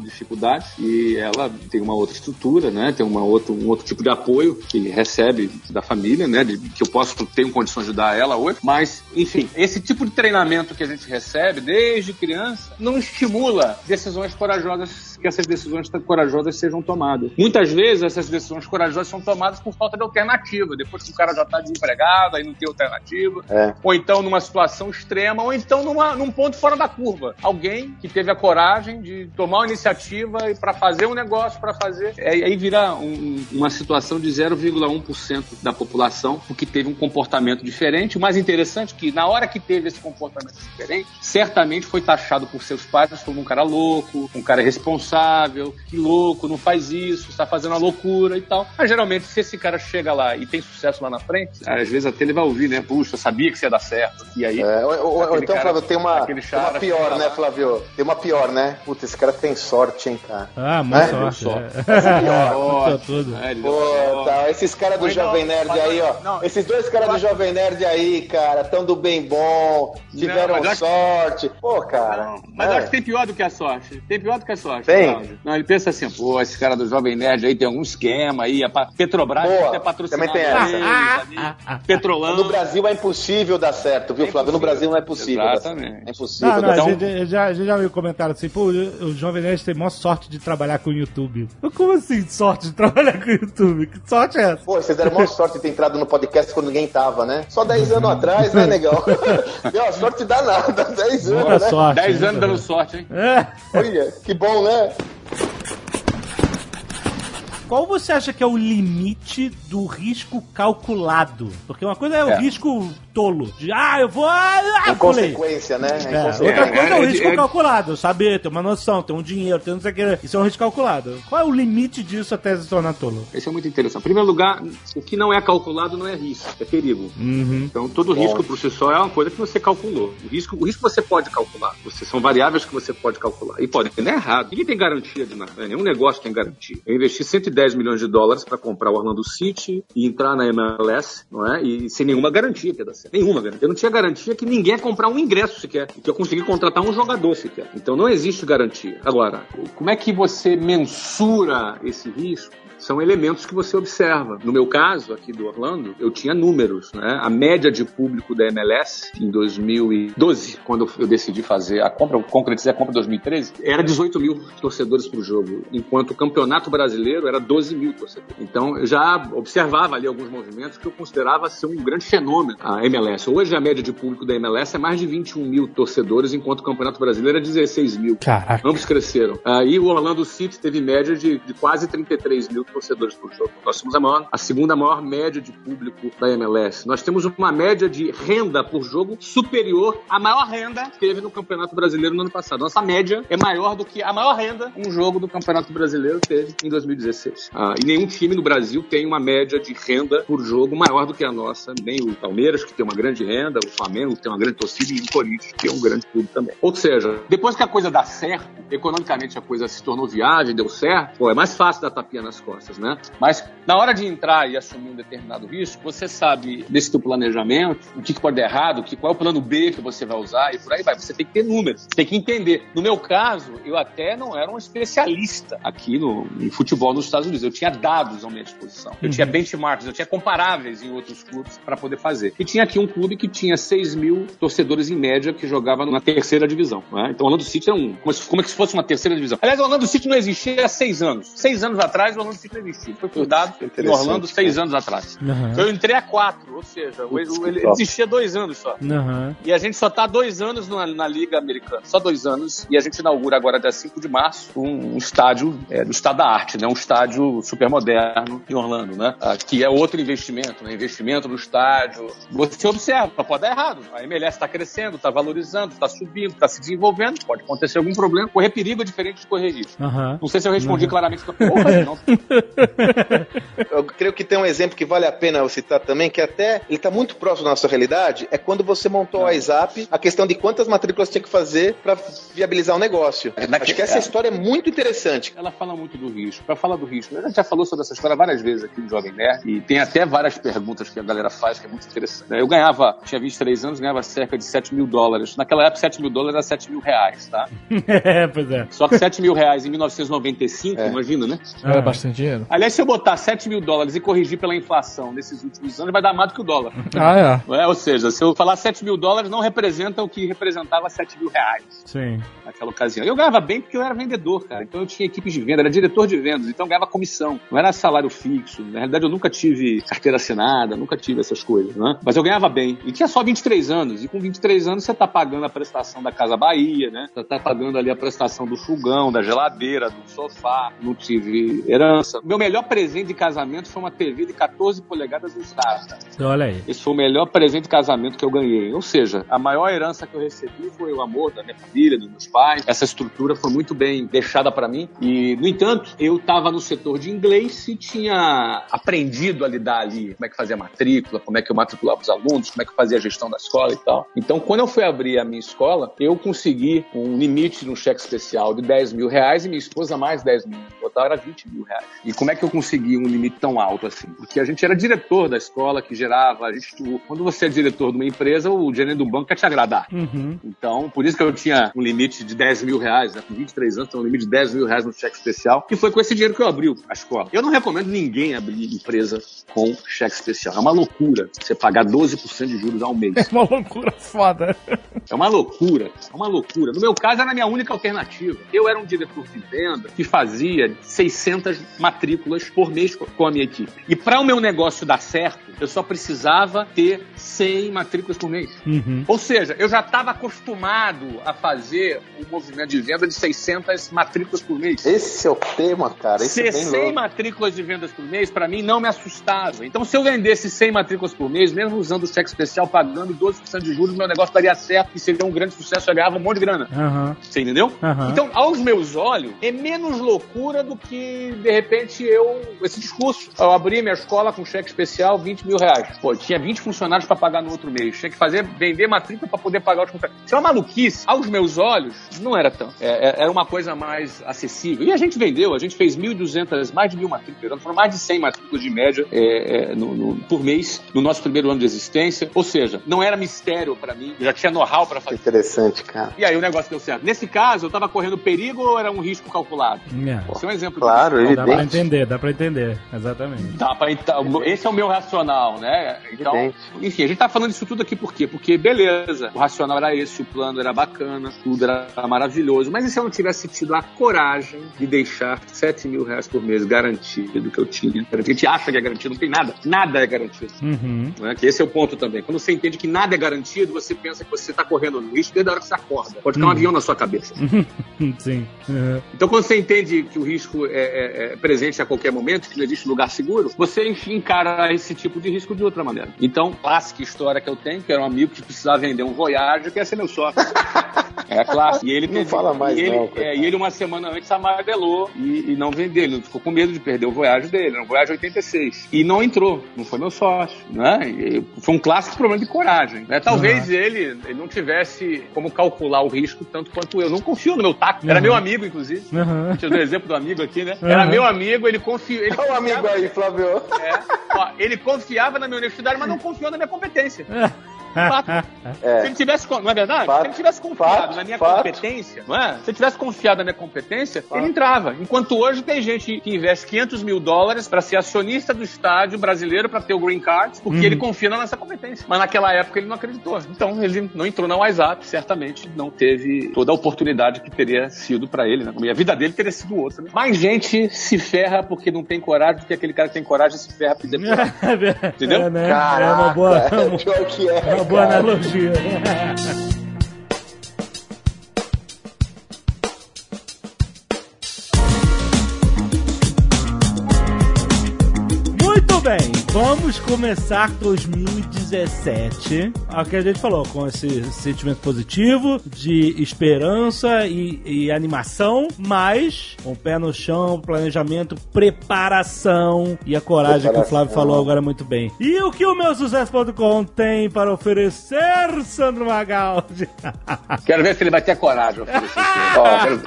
e ela tem uma outra estrutura, né? Tem uma outra, um outro tipo de apoio que recebe da família, né? De, que eu posso ter condições de dar a ela hoje. Mas, enfim, esse tipo de treinamento que a gente recebe desde criança não estimula decisões corajosas, que essas decisões corajosas sejam tomadas. Muitas vezes essas decisões corajosas são tomadas por falta de alternativa. Depois que o cara já está desempregado, aí não tem alternativa. É. Ou então numa situação extrema, ou então numa, num ponto fora da curva. Alguém que teve a coragem de tomar uma iniciativa para fazer um negócio, para fazer. É, aí vira um- uma situação de 0,1% da população, porque teve um comportamento diferente. O mais interessante é que, na hora que teve esse comportamento diferente, certamente foi taxado por seus pais como um cara louco, um cara irresponsável, que louco, não faz isso, está fazendo uma loucura e tal. Mas geralmente, se esse cara chega lá e tem sucesso lá na frente, às vezes até ele vai ouvir, né? Puxa, sabia que isso ia dar certo. E aí. É, ou, ou- então, cara- Flávio, tem uma, tem uma pior, né, lá. Flávio? Tem uma pior, né? Puta, esse cara tem sorte, hein, cara. Ah, má É, sorte. só. É. Ó, tudo. é, Pô, tá, esses caras do não, Jovem Nerd mas aí, ó. não, esses dois caras do Jovem Nerd aí, cara, tão do bem bom, tiveram sorte. Pô, cara. Não, mas é. eu acho que tem pior do que a sorte. Tem pior do que a sorte. Tem? Não, ele pensa assim, pô, esse cara do Jovem Nerd aí tem algum esquema aí, a Petrobras Boa, deve ter patrocinado também tem essa. eles ali, Petrolão. No Brasil é impossível dar certo, viu, É Flávio? No. Brasil não é possível. Exatamente. É impossível. Não, não, dar a Então- gente já, a gente já viu comentário assim, pô, o Jovem Nerd tem maior sorte de trabalhar com o YouTube. Como assim, sorte de trabalhar com o YouTube? Que sorte é essa? Pô, vocês deram maior sorte de ter entrado no podcast quando ninguém tava, né? Só 10 anos atrás, né, negão? Deu uma sorte danada, 10 anos, Muita né? sorte. 10 muita anos dando sorte. sorte, hein? É. Olha, que bom, né? both Qual você acha que é o limite do risco calculado? Porque uma coisa é o É. risco tolo, de ah, eu vou, ah, Em consequência, né? Em É, consequência. outra coisa é, o é, risco é- calculado, saber, ter uma noção, ter um dinheiro, ter não sei o que. Isso é um risco calculado. Qual é o limite disso até se tornar tolo? Esse é muito interessante. Em primeiro lugar, o que não é calculado não é risco, é perigo. Uhum. Então, todo risco por si só é uma coisa que você calculou. O risco, o risco você pode calcular. Você, são variáveis que você pode calcular. E podem dar errado. Ninguém tem garantia de nada. né? Nenhum negócio tem garantia. Eu investi 110 milhões de dólares para comprar o Orlando City e entrar na MLS, não é? E sem nenhuma garantia que ia dar certo. Nenhuma garantia. Eu não tinha garantia que ninguém ia comprar um ingresso sequer. Que eu consegui contratar um jogador sequer. Então, não existe garantia. Agora, como é que você mensura esse risco? São elementos que você observa. No meu caso, aqui do Orlando, eu tinha números, né? A média de público da MLS em 2012, quando eu decidi fazer a compra, concretizei a compra em 2013, era 18 mil torcedores para o jogo, enquanto o Campeonato Brasileiro era 12 mil torcedores. Então, eu já observava ali alguns movimentos que eu considerava ser um grande fenômeno a MLS. Hoje, a média de público da MLS é mais de 21 mil torcedores, enquanto o Campeonato Brasileiro é 16 mil. Caraca. Ambos cresceram. Aí o Orlando City teve média de, de quase 33 mil torcedores por jogo. Nós temos a, maior, a segunda maior média de público da MLS. Nós temos uma média de renda por jogo superior à maior renda que teve no Campeonato Brasileiro no ano passado. Nossa média é maior do que a maior renda um jogo do Campeonato Brasileiro teve em 2016. Ah, e nenhum time no Brasil tem uma média de renda por jogo maior do que a nossa. Nem o Palmeiras, que tem uma grande renda, o Flamengo, que tem uma grande torcida, e o Corinthians, que é um grande clube também. Ou seja, depois que a coisa dá certo, economicamente a coisa se tornou viável, deu certo, pô, é mais fácil dar tapinha nas costas, né? Mas na hora de entrar e assumir um determinado risco, você sabe desse teu planejamento, o que, pode dar errado, que, qual é o plano B que você vai usar e por aí vai. Você tem que ter números, tem que entender. No meu caso, eu até não era um especialista aqui no, em futebol nos Estados Unidos. Eu tinha dados à minha disposição. Eu tinha benchmarks, eu tinha comparáveis em outros clubes para poder fazer. E tinha aqui um clube que tinha 6 mil torcedores em média que jogava na terceira divisão. Né? Então o Orlando City era um, como se, como se fosse uma terceira divisão. Aliás, o Orlando City não existia há seis anos. Seis anos atrás, o Orlando City Foi fundado em Orlando seis anos atrás. Uhum. Então eu entrei há quatro, ou seja, Putz, ele, ele existia dois anos só. Uhum. E a gente só tá dois anos na, na Liga Americana, só dois anos. E a gente inaugura agora, dia 5 de março, um, um estádio é, do Estado da Arte, né? Um estádio super moderno em Orlando, né? Ah, que é outro investimento, né? Investimento no estádio. Você observa, pode dar errado. A MLS está crescendo, está valorizando, está subindo, está se desenvolvendo. Pode acontecer algum problema. Correr perigo é diferente de correr risco. Uhum. Não sei se eu respondi claramente. Porra, não. Eu creio que tem um exemplo que vale a pena eu citar também, que até ele está muito próximo da nossa realidade, é quando você montou o WhatsApp, a questão de quantas matrículas tinha que fazer para viabilizar o negócio. É, Acho que essa é. história é muito interessante. Ela fala muito do risco. Para falar do risco, a gente já falou sobre essa história várias vezes aqui no Jovem Nerd e tem até várias perguntas que a galera faz que é muito interessante. Eu ganhava, tinha 23 anos, ganhava cerca de 7 mil dólares. Naquela época, 7 mil dólares era 7 mil reais, tá? é, pois é. Só que 7 mil reais em 1995, É. imagina, né? Era Ah. bastante dinheiro. Aliás, se eu botar 7 mil dólares e corrigir pela inflação nesses últimos anos, vai dar mais do que o dólar. Ah, é. É? Ou seja, se eu falar 7 mil dólares, não representa o que representava 7 mil reais Sim. naquela ocasião. Eu ganhava bem porque eu era vendedor, cara. Então eu tinha equipes de venda, era diretor de vendas, então eu ganhava comissão. Não era salário fixo. Na realidade, eu nunca tive carteira assinada, nunca tive essas coisas, né? Mas eu ganhava bem. E tinha só 23 anos. E com 23 anos você tá pagando a prestação da Casa Bahia, né? Você tá pagando ali a prestação do fogão, da geladeira, do sofá. Não tive herança. Meu melhor presente de casamento foi uma TV de 14 polegadas usada. Olha aí. Esse foi o melhor presente de casamento que eu ganhei. Ou seja, a maior herança que eu recebi foi o amor da minha família, dos meus pais. Essa estrutura foi muito bem deixada para mim. E, no entanto, eu estava no setor de inglês e tinha aprendido a lidar ali, como é que fazia matrícula, como é que eu matriculava os alunos, como é que eu fazia a gestão da escola e tal. Então, quando eu fui abrir a minha escola, eu consegui um limite no cheque especial de 10 mil reais e minha esposa mais 10 mil. O total era 20 mil reais. E como é que eu consegui um limite tão alto assim? Porque a gente era diretor da escola que gerava. A gente, quando você é diretor de uma empresa, o gerente do banco quer te agradar. Uhum. Então, por isso que eu tinha um limite de 10 mil reais, né? com 23 anos, tinha um limite de 10 mil reais no cheque especial, que foi com esse dinheiro que eu abri a escola. Eu não recomendo ninguém abrir empresa com cheque especial. É uma loucura você pagar 12% de juros ao mês. É uma loucura foda. É uma loucura, é uma loucura. No meu caso, era a minha única alternativa. Eu era um diretor de venda que fazia 600 matrículas por mês com a minha equipe. E para o meu negócio dar certo, eu só precisava ter 100 matrículas por mês. Uhum. Ou seja, eu já estava acostumado a fazer um movimento de venda de 600 matrículas por mês. Esse é o tema, cara. Esse é Ser bem 100 louco. matrículas de vendas por mês, para mim, não me assustava. Então, se eu vendesse 100 matrículas por mês, mesmo usando o cheque especial, pagando 12% de juros, meu negócio daria certo e seria um grande sucesso, eu ganhava um monte de grana. Aham. Você entendeu? Aham. Então, aos meus olhos, é menos loucura do que, de repente, eu. Esse discurso. Eu abri minha escola com cheque especial, 20 mil reais. Pô, tinha 20 funcionários para pagar no outro mês. Tinha que fazer, vender matrícula para poder pagar os funcionários. Isso é uma maluquice. Aos meus olhos, não era tão. É, é- era uma coisa mais acessível. E a gente vendeu, a gente fez 1.200, mais de mil matrículas. Foram mais de 100 matrículas de média é, é, no- no- por mês no nosso primeiro ano de existência. Ou seja, não era mistério para mim. Eu já tinha know-how para Que fazer. interessante, cara. E aí o negócio deu certo. Nesse caso, eu tava correndo perigo ou era um risco calculado? É. Esse é um exemplo. Claro, evidente. Entender, dá pra entender. Exatamente. Dá pra, então, esse é o meu racional, né? Então, enfim, a gente tá falando disso tudo aqui por quê? Porque, beleza, o racional era esse, o plano era bacana, tudo era maravilhoso, mas e se eu não tivesse tido a coragem de deixar 7 mil reais por mês garantido que eu tinha? A gente acha que é garantido, não tem nada, nada é garantido. Uhum. Né? Que esse é o ponto também. Quando você entende que nada é garantido, você pensa que você está correndo no risco desde a hora que você acorda. Pode ficar um Uhum. avião na sua cabeça. Sim. Uhum. Então, quando você entende que o risco é, é- é presente a qualquer momento, que não existe lugar seguro, você enfim, encara esse tipo de risco de outra maneira. Então, clássica história que eu tenho, que era um amigo que precisava vender um Voyage, que ia ser meu sócio. É clássico. E ele Não teve- fala mais e ele, não, é, e ele uma semana antes amadelou e, e não vendeu. Ele ficou com medo de perder o Voyage dele. Era um Voyage 86. E não entrou. Não foi meu sócio. Né? E foi um clássico problema de coragem. Né? Talvez ele, ele não tivesse como calcular o risco tanto quanto eu. Não confio no meu taco. Era Uhum. meu amigo, inclusive. Uhum. Deixa eu dar o exemplo do amigo aqui, né? Era Uhum. meu amigo, ele confiou. Ele Olha o amigo confiava- aí, Flávio. É, ó, ele confiava na minha honestidade, mas não confiou na minha competência. Fato. Se É. ele tivesse, não é verdade? Fato. Se ele tivesse confiado Fato. na minha Fato. competência, não é? Se ele tivesse confiado na minha competência, ele entrava. Enquanto hoje tem gente que investe 500 mil dólares para ser acionista do estádio brasileiro para ter o green card, porque Uhum. ele confia na nossa competência. Mas naquela época ele não acreditou. Então ele não entrou na WhatsApp, certamente não teve toda a oportunidade que teria sido para ele. Né? E a vida dele teria sido outra. Né? Mais gente se ferra porque não tem coragem do que aquele cara que tem coragem se ferra porque depois. Entendeu? É, né? Caraca, é uma boa, é. é uma boa analogia. Muito bem, vamos começar 2017. É o que a gente falou, com esse sentimento positivo, de esperança e, e animação, mas com o pé no chão, planejamento, preparação e a coragem que o Preparação. Flávio falou agora muito bem. E o que o meu sucesso.com tem para oferecer, Sandro Magaldi? Quero ver se ele vai ter coragem. oferecer. Quero ver.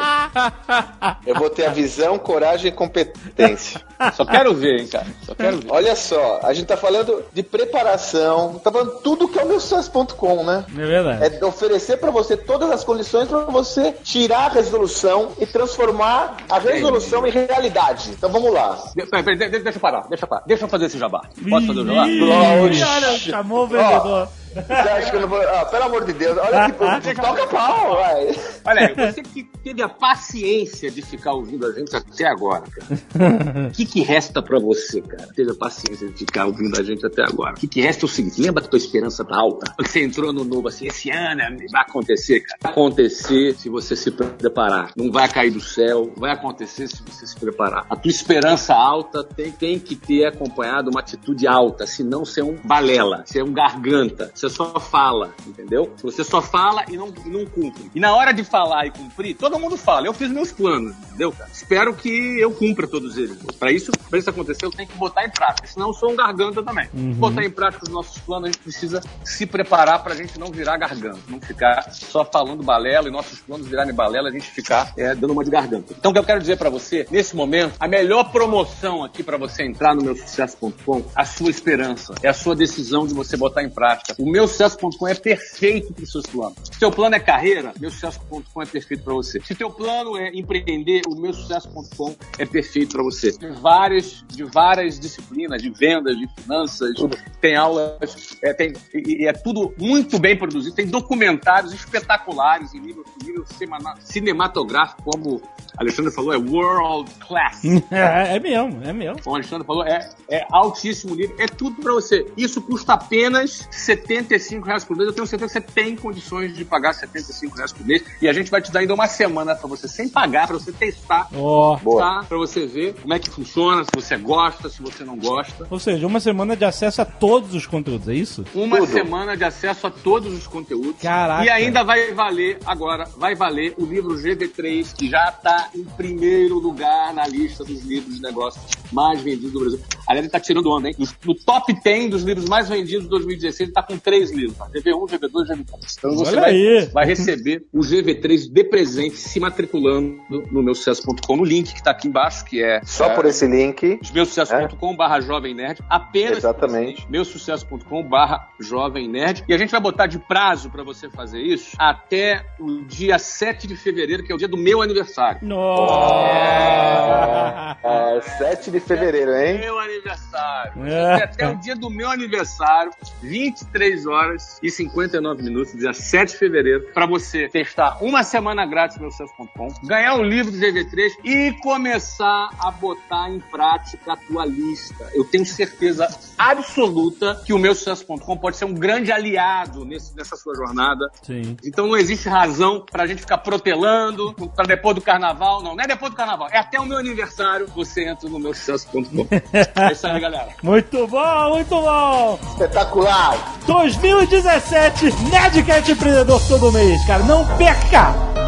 Eu vou ter a visão, coragem e competência. Só quero ver, hein, cara. Só quero ver. Olha só, a gente tá falando de preparação, tá falando tudo que é o meu sucesso.com, né? É verdade. É oferecer pra você todas as condições pra você tirar a resolução e transformar a resolução em realidade. Então vamos lá. De- Peraí, peraí, de- deixa eu parar, deixa eu parar. Deixa eu fazer esse jabá. Posso fazer o jabá? Ih, chamou o vendedor. Você acha que eu não vou. Ah, pelo amor de Deus, olha que. Toca pau, vai. Olha aí, você que teve a paciência de ficar ouvindo a gente até agora, cara. O que, que resta pra você, cara? Teve a paciência de ficar ouvindo a gente até agora. O que, que resta é o seguinte: lembra que tua esperança tá alta? Você entrou no novo assim, esse ano é- vai acontecer, cara. Vai acontecer se você se preparar. Não vai cair do céu, vai acontecer se você se preparar. A tua esperança alta tem, tem que ter acompanhado uma atitude alta, senão você é um balela, você é um garganta, você só fala, entendeu? Você só fala e não, e não cumpre. E na hora de falar e cumprir, todo mundo fala, eu fiz meus planos, entendeu, cara? Espero que eu cumpra todos eles. Pra isso, pra isso acontecer, eu tenho que botar em prática, senão eu sou um garganta também. Botar em prática os nossos planos, a gente precisa se preparar pra gente não virar garganta, não ficar só falando balela e nossos planos virarem balela, a gente ficar é, dando uma de garganta. Então, o que eu quero dizer pra você, nesse momento, a melhor promoção aqui pra você entrar no meu sucesso.com, a sua esperança, é a sua decisão de você botar em prática. O meu sucesso.com é perfeito para os seus planos. Se teu plano é carreira, meu sucesso.com é perfeito para você. Se teu plano é empreender, o meu sucesso.com é perfeito para você. Tem várias, de várias disciplinas, de vendas, de finanças, tem aulas, é, tem, e, é tudo muito bem produzido. Tem documentários espetaculares em nível, nível cinematográfico, como Alexandre falou, é world class. É, é mesmo, é mesmo. Como o Alexandre falou, é, é altíssimo nível, é tudo pra você. Isso custa apenas R$ 75 reais por mês. Eu tenho certeza que você tem condições de pagar 75 reais por mês. E a gente vai te dar ainda uma semana pra você, sem pagar, pra você testar. Ó. Tá? Pra você ver como é que funciona, se você gosta, se você não gosta. Ou seja, uma semana de acesso a todos os conteúdos, é isso? Uma Tudo. semana de acesso a todos os conteúdos. Caraca. E ainda vai valer, agora, vai valer o livro GV3, que já tá em primeiro lugar na lista dos livros de negócios mais vendidos do Brasil. Aliás, ele tá tirando onda, hein? No, no top 10 dos livros mais vendidos de 2016, ele tá com três livros. Tá? GV1, GV2, GV3. Então você Olha vai, aí. vai receber o DV3 de presente se matriculando no meu sucesso.com, no link que está aqui embaixo, que é. Só é, por esse link. Meusucesso.com barra Jovem Nerd. Apenas Exatamente. meusucesso.com barra Jovem Nerd. E a gente vai botar de prazo para você fazer isso até o dia 7 de fevereiro, que é o dia do meu aniversário. Nossa! É, 7 de fevereiro, hein? Meu aniversário. É. Até o dia do meu aniversário, 23 horas e 59 minutos, dia 7 de fevereiro, para você testar uma semana grátis no meu ganhar o livro do GV3 e começar a botar em prática a tua lista. Eu tenho certeza absoluta que o meu sucesso.com pode ser um grande aliado nesse, nessa sua jornada. Sim. Então não existe razão pra gente ficar protelando pra depois do carnaval. Não, não é depois do carnaval. É até o meu aniversário você entra no meu sucesso.com. é isso aí, galera. Muito bom, muito bom! Espetacular! 2017, Nerdcast Empreendedor todo mês, cara. Não perca!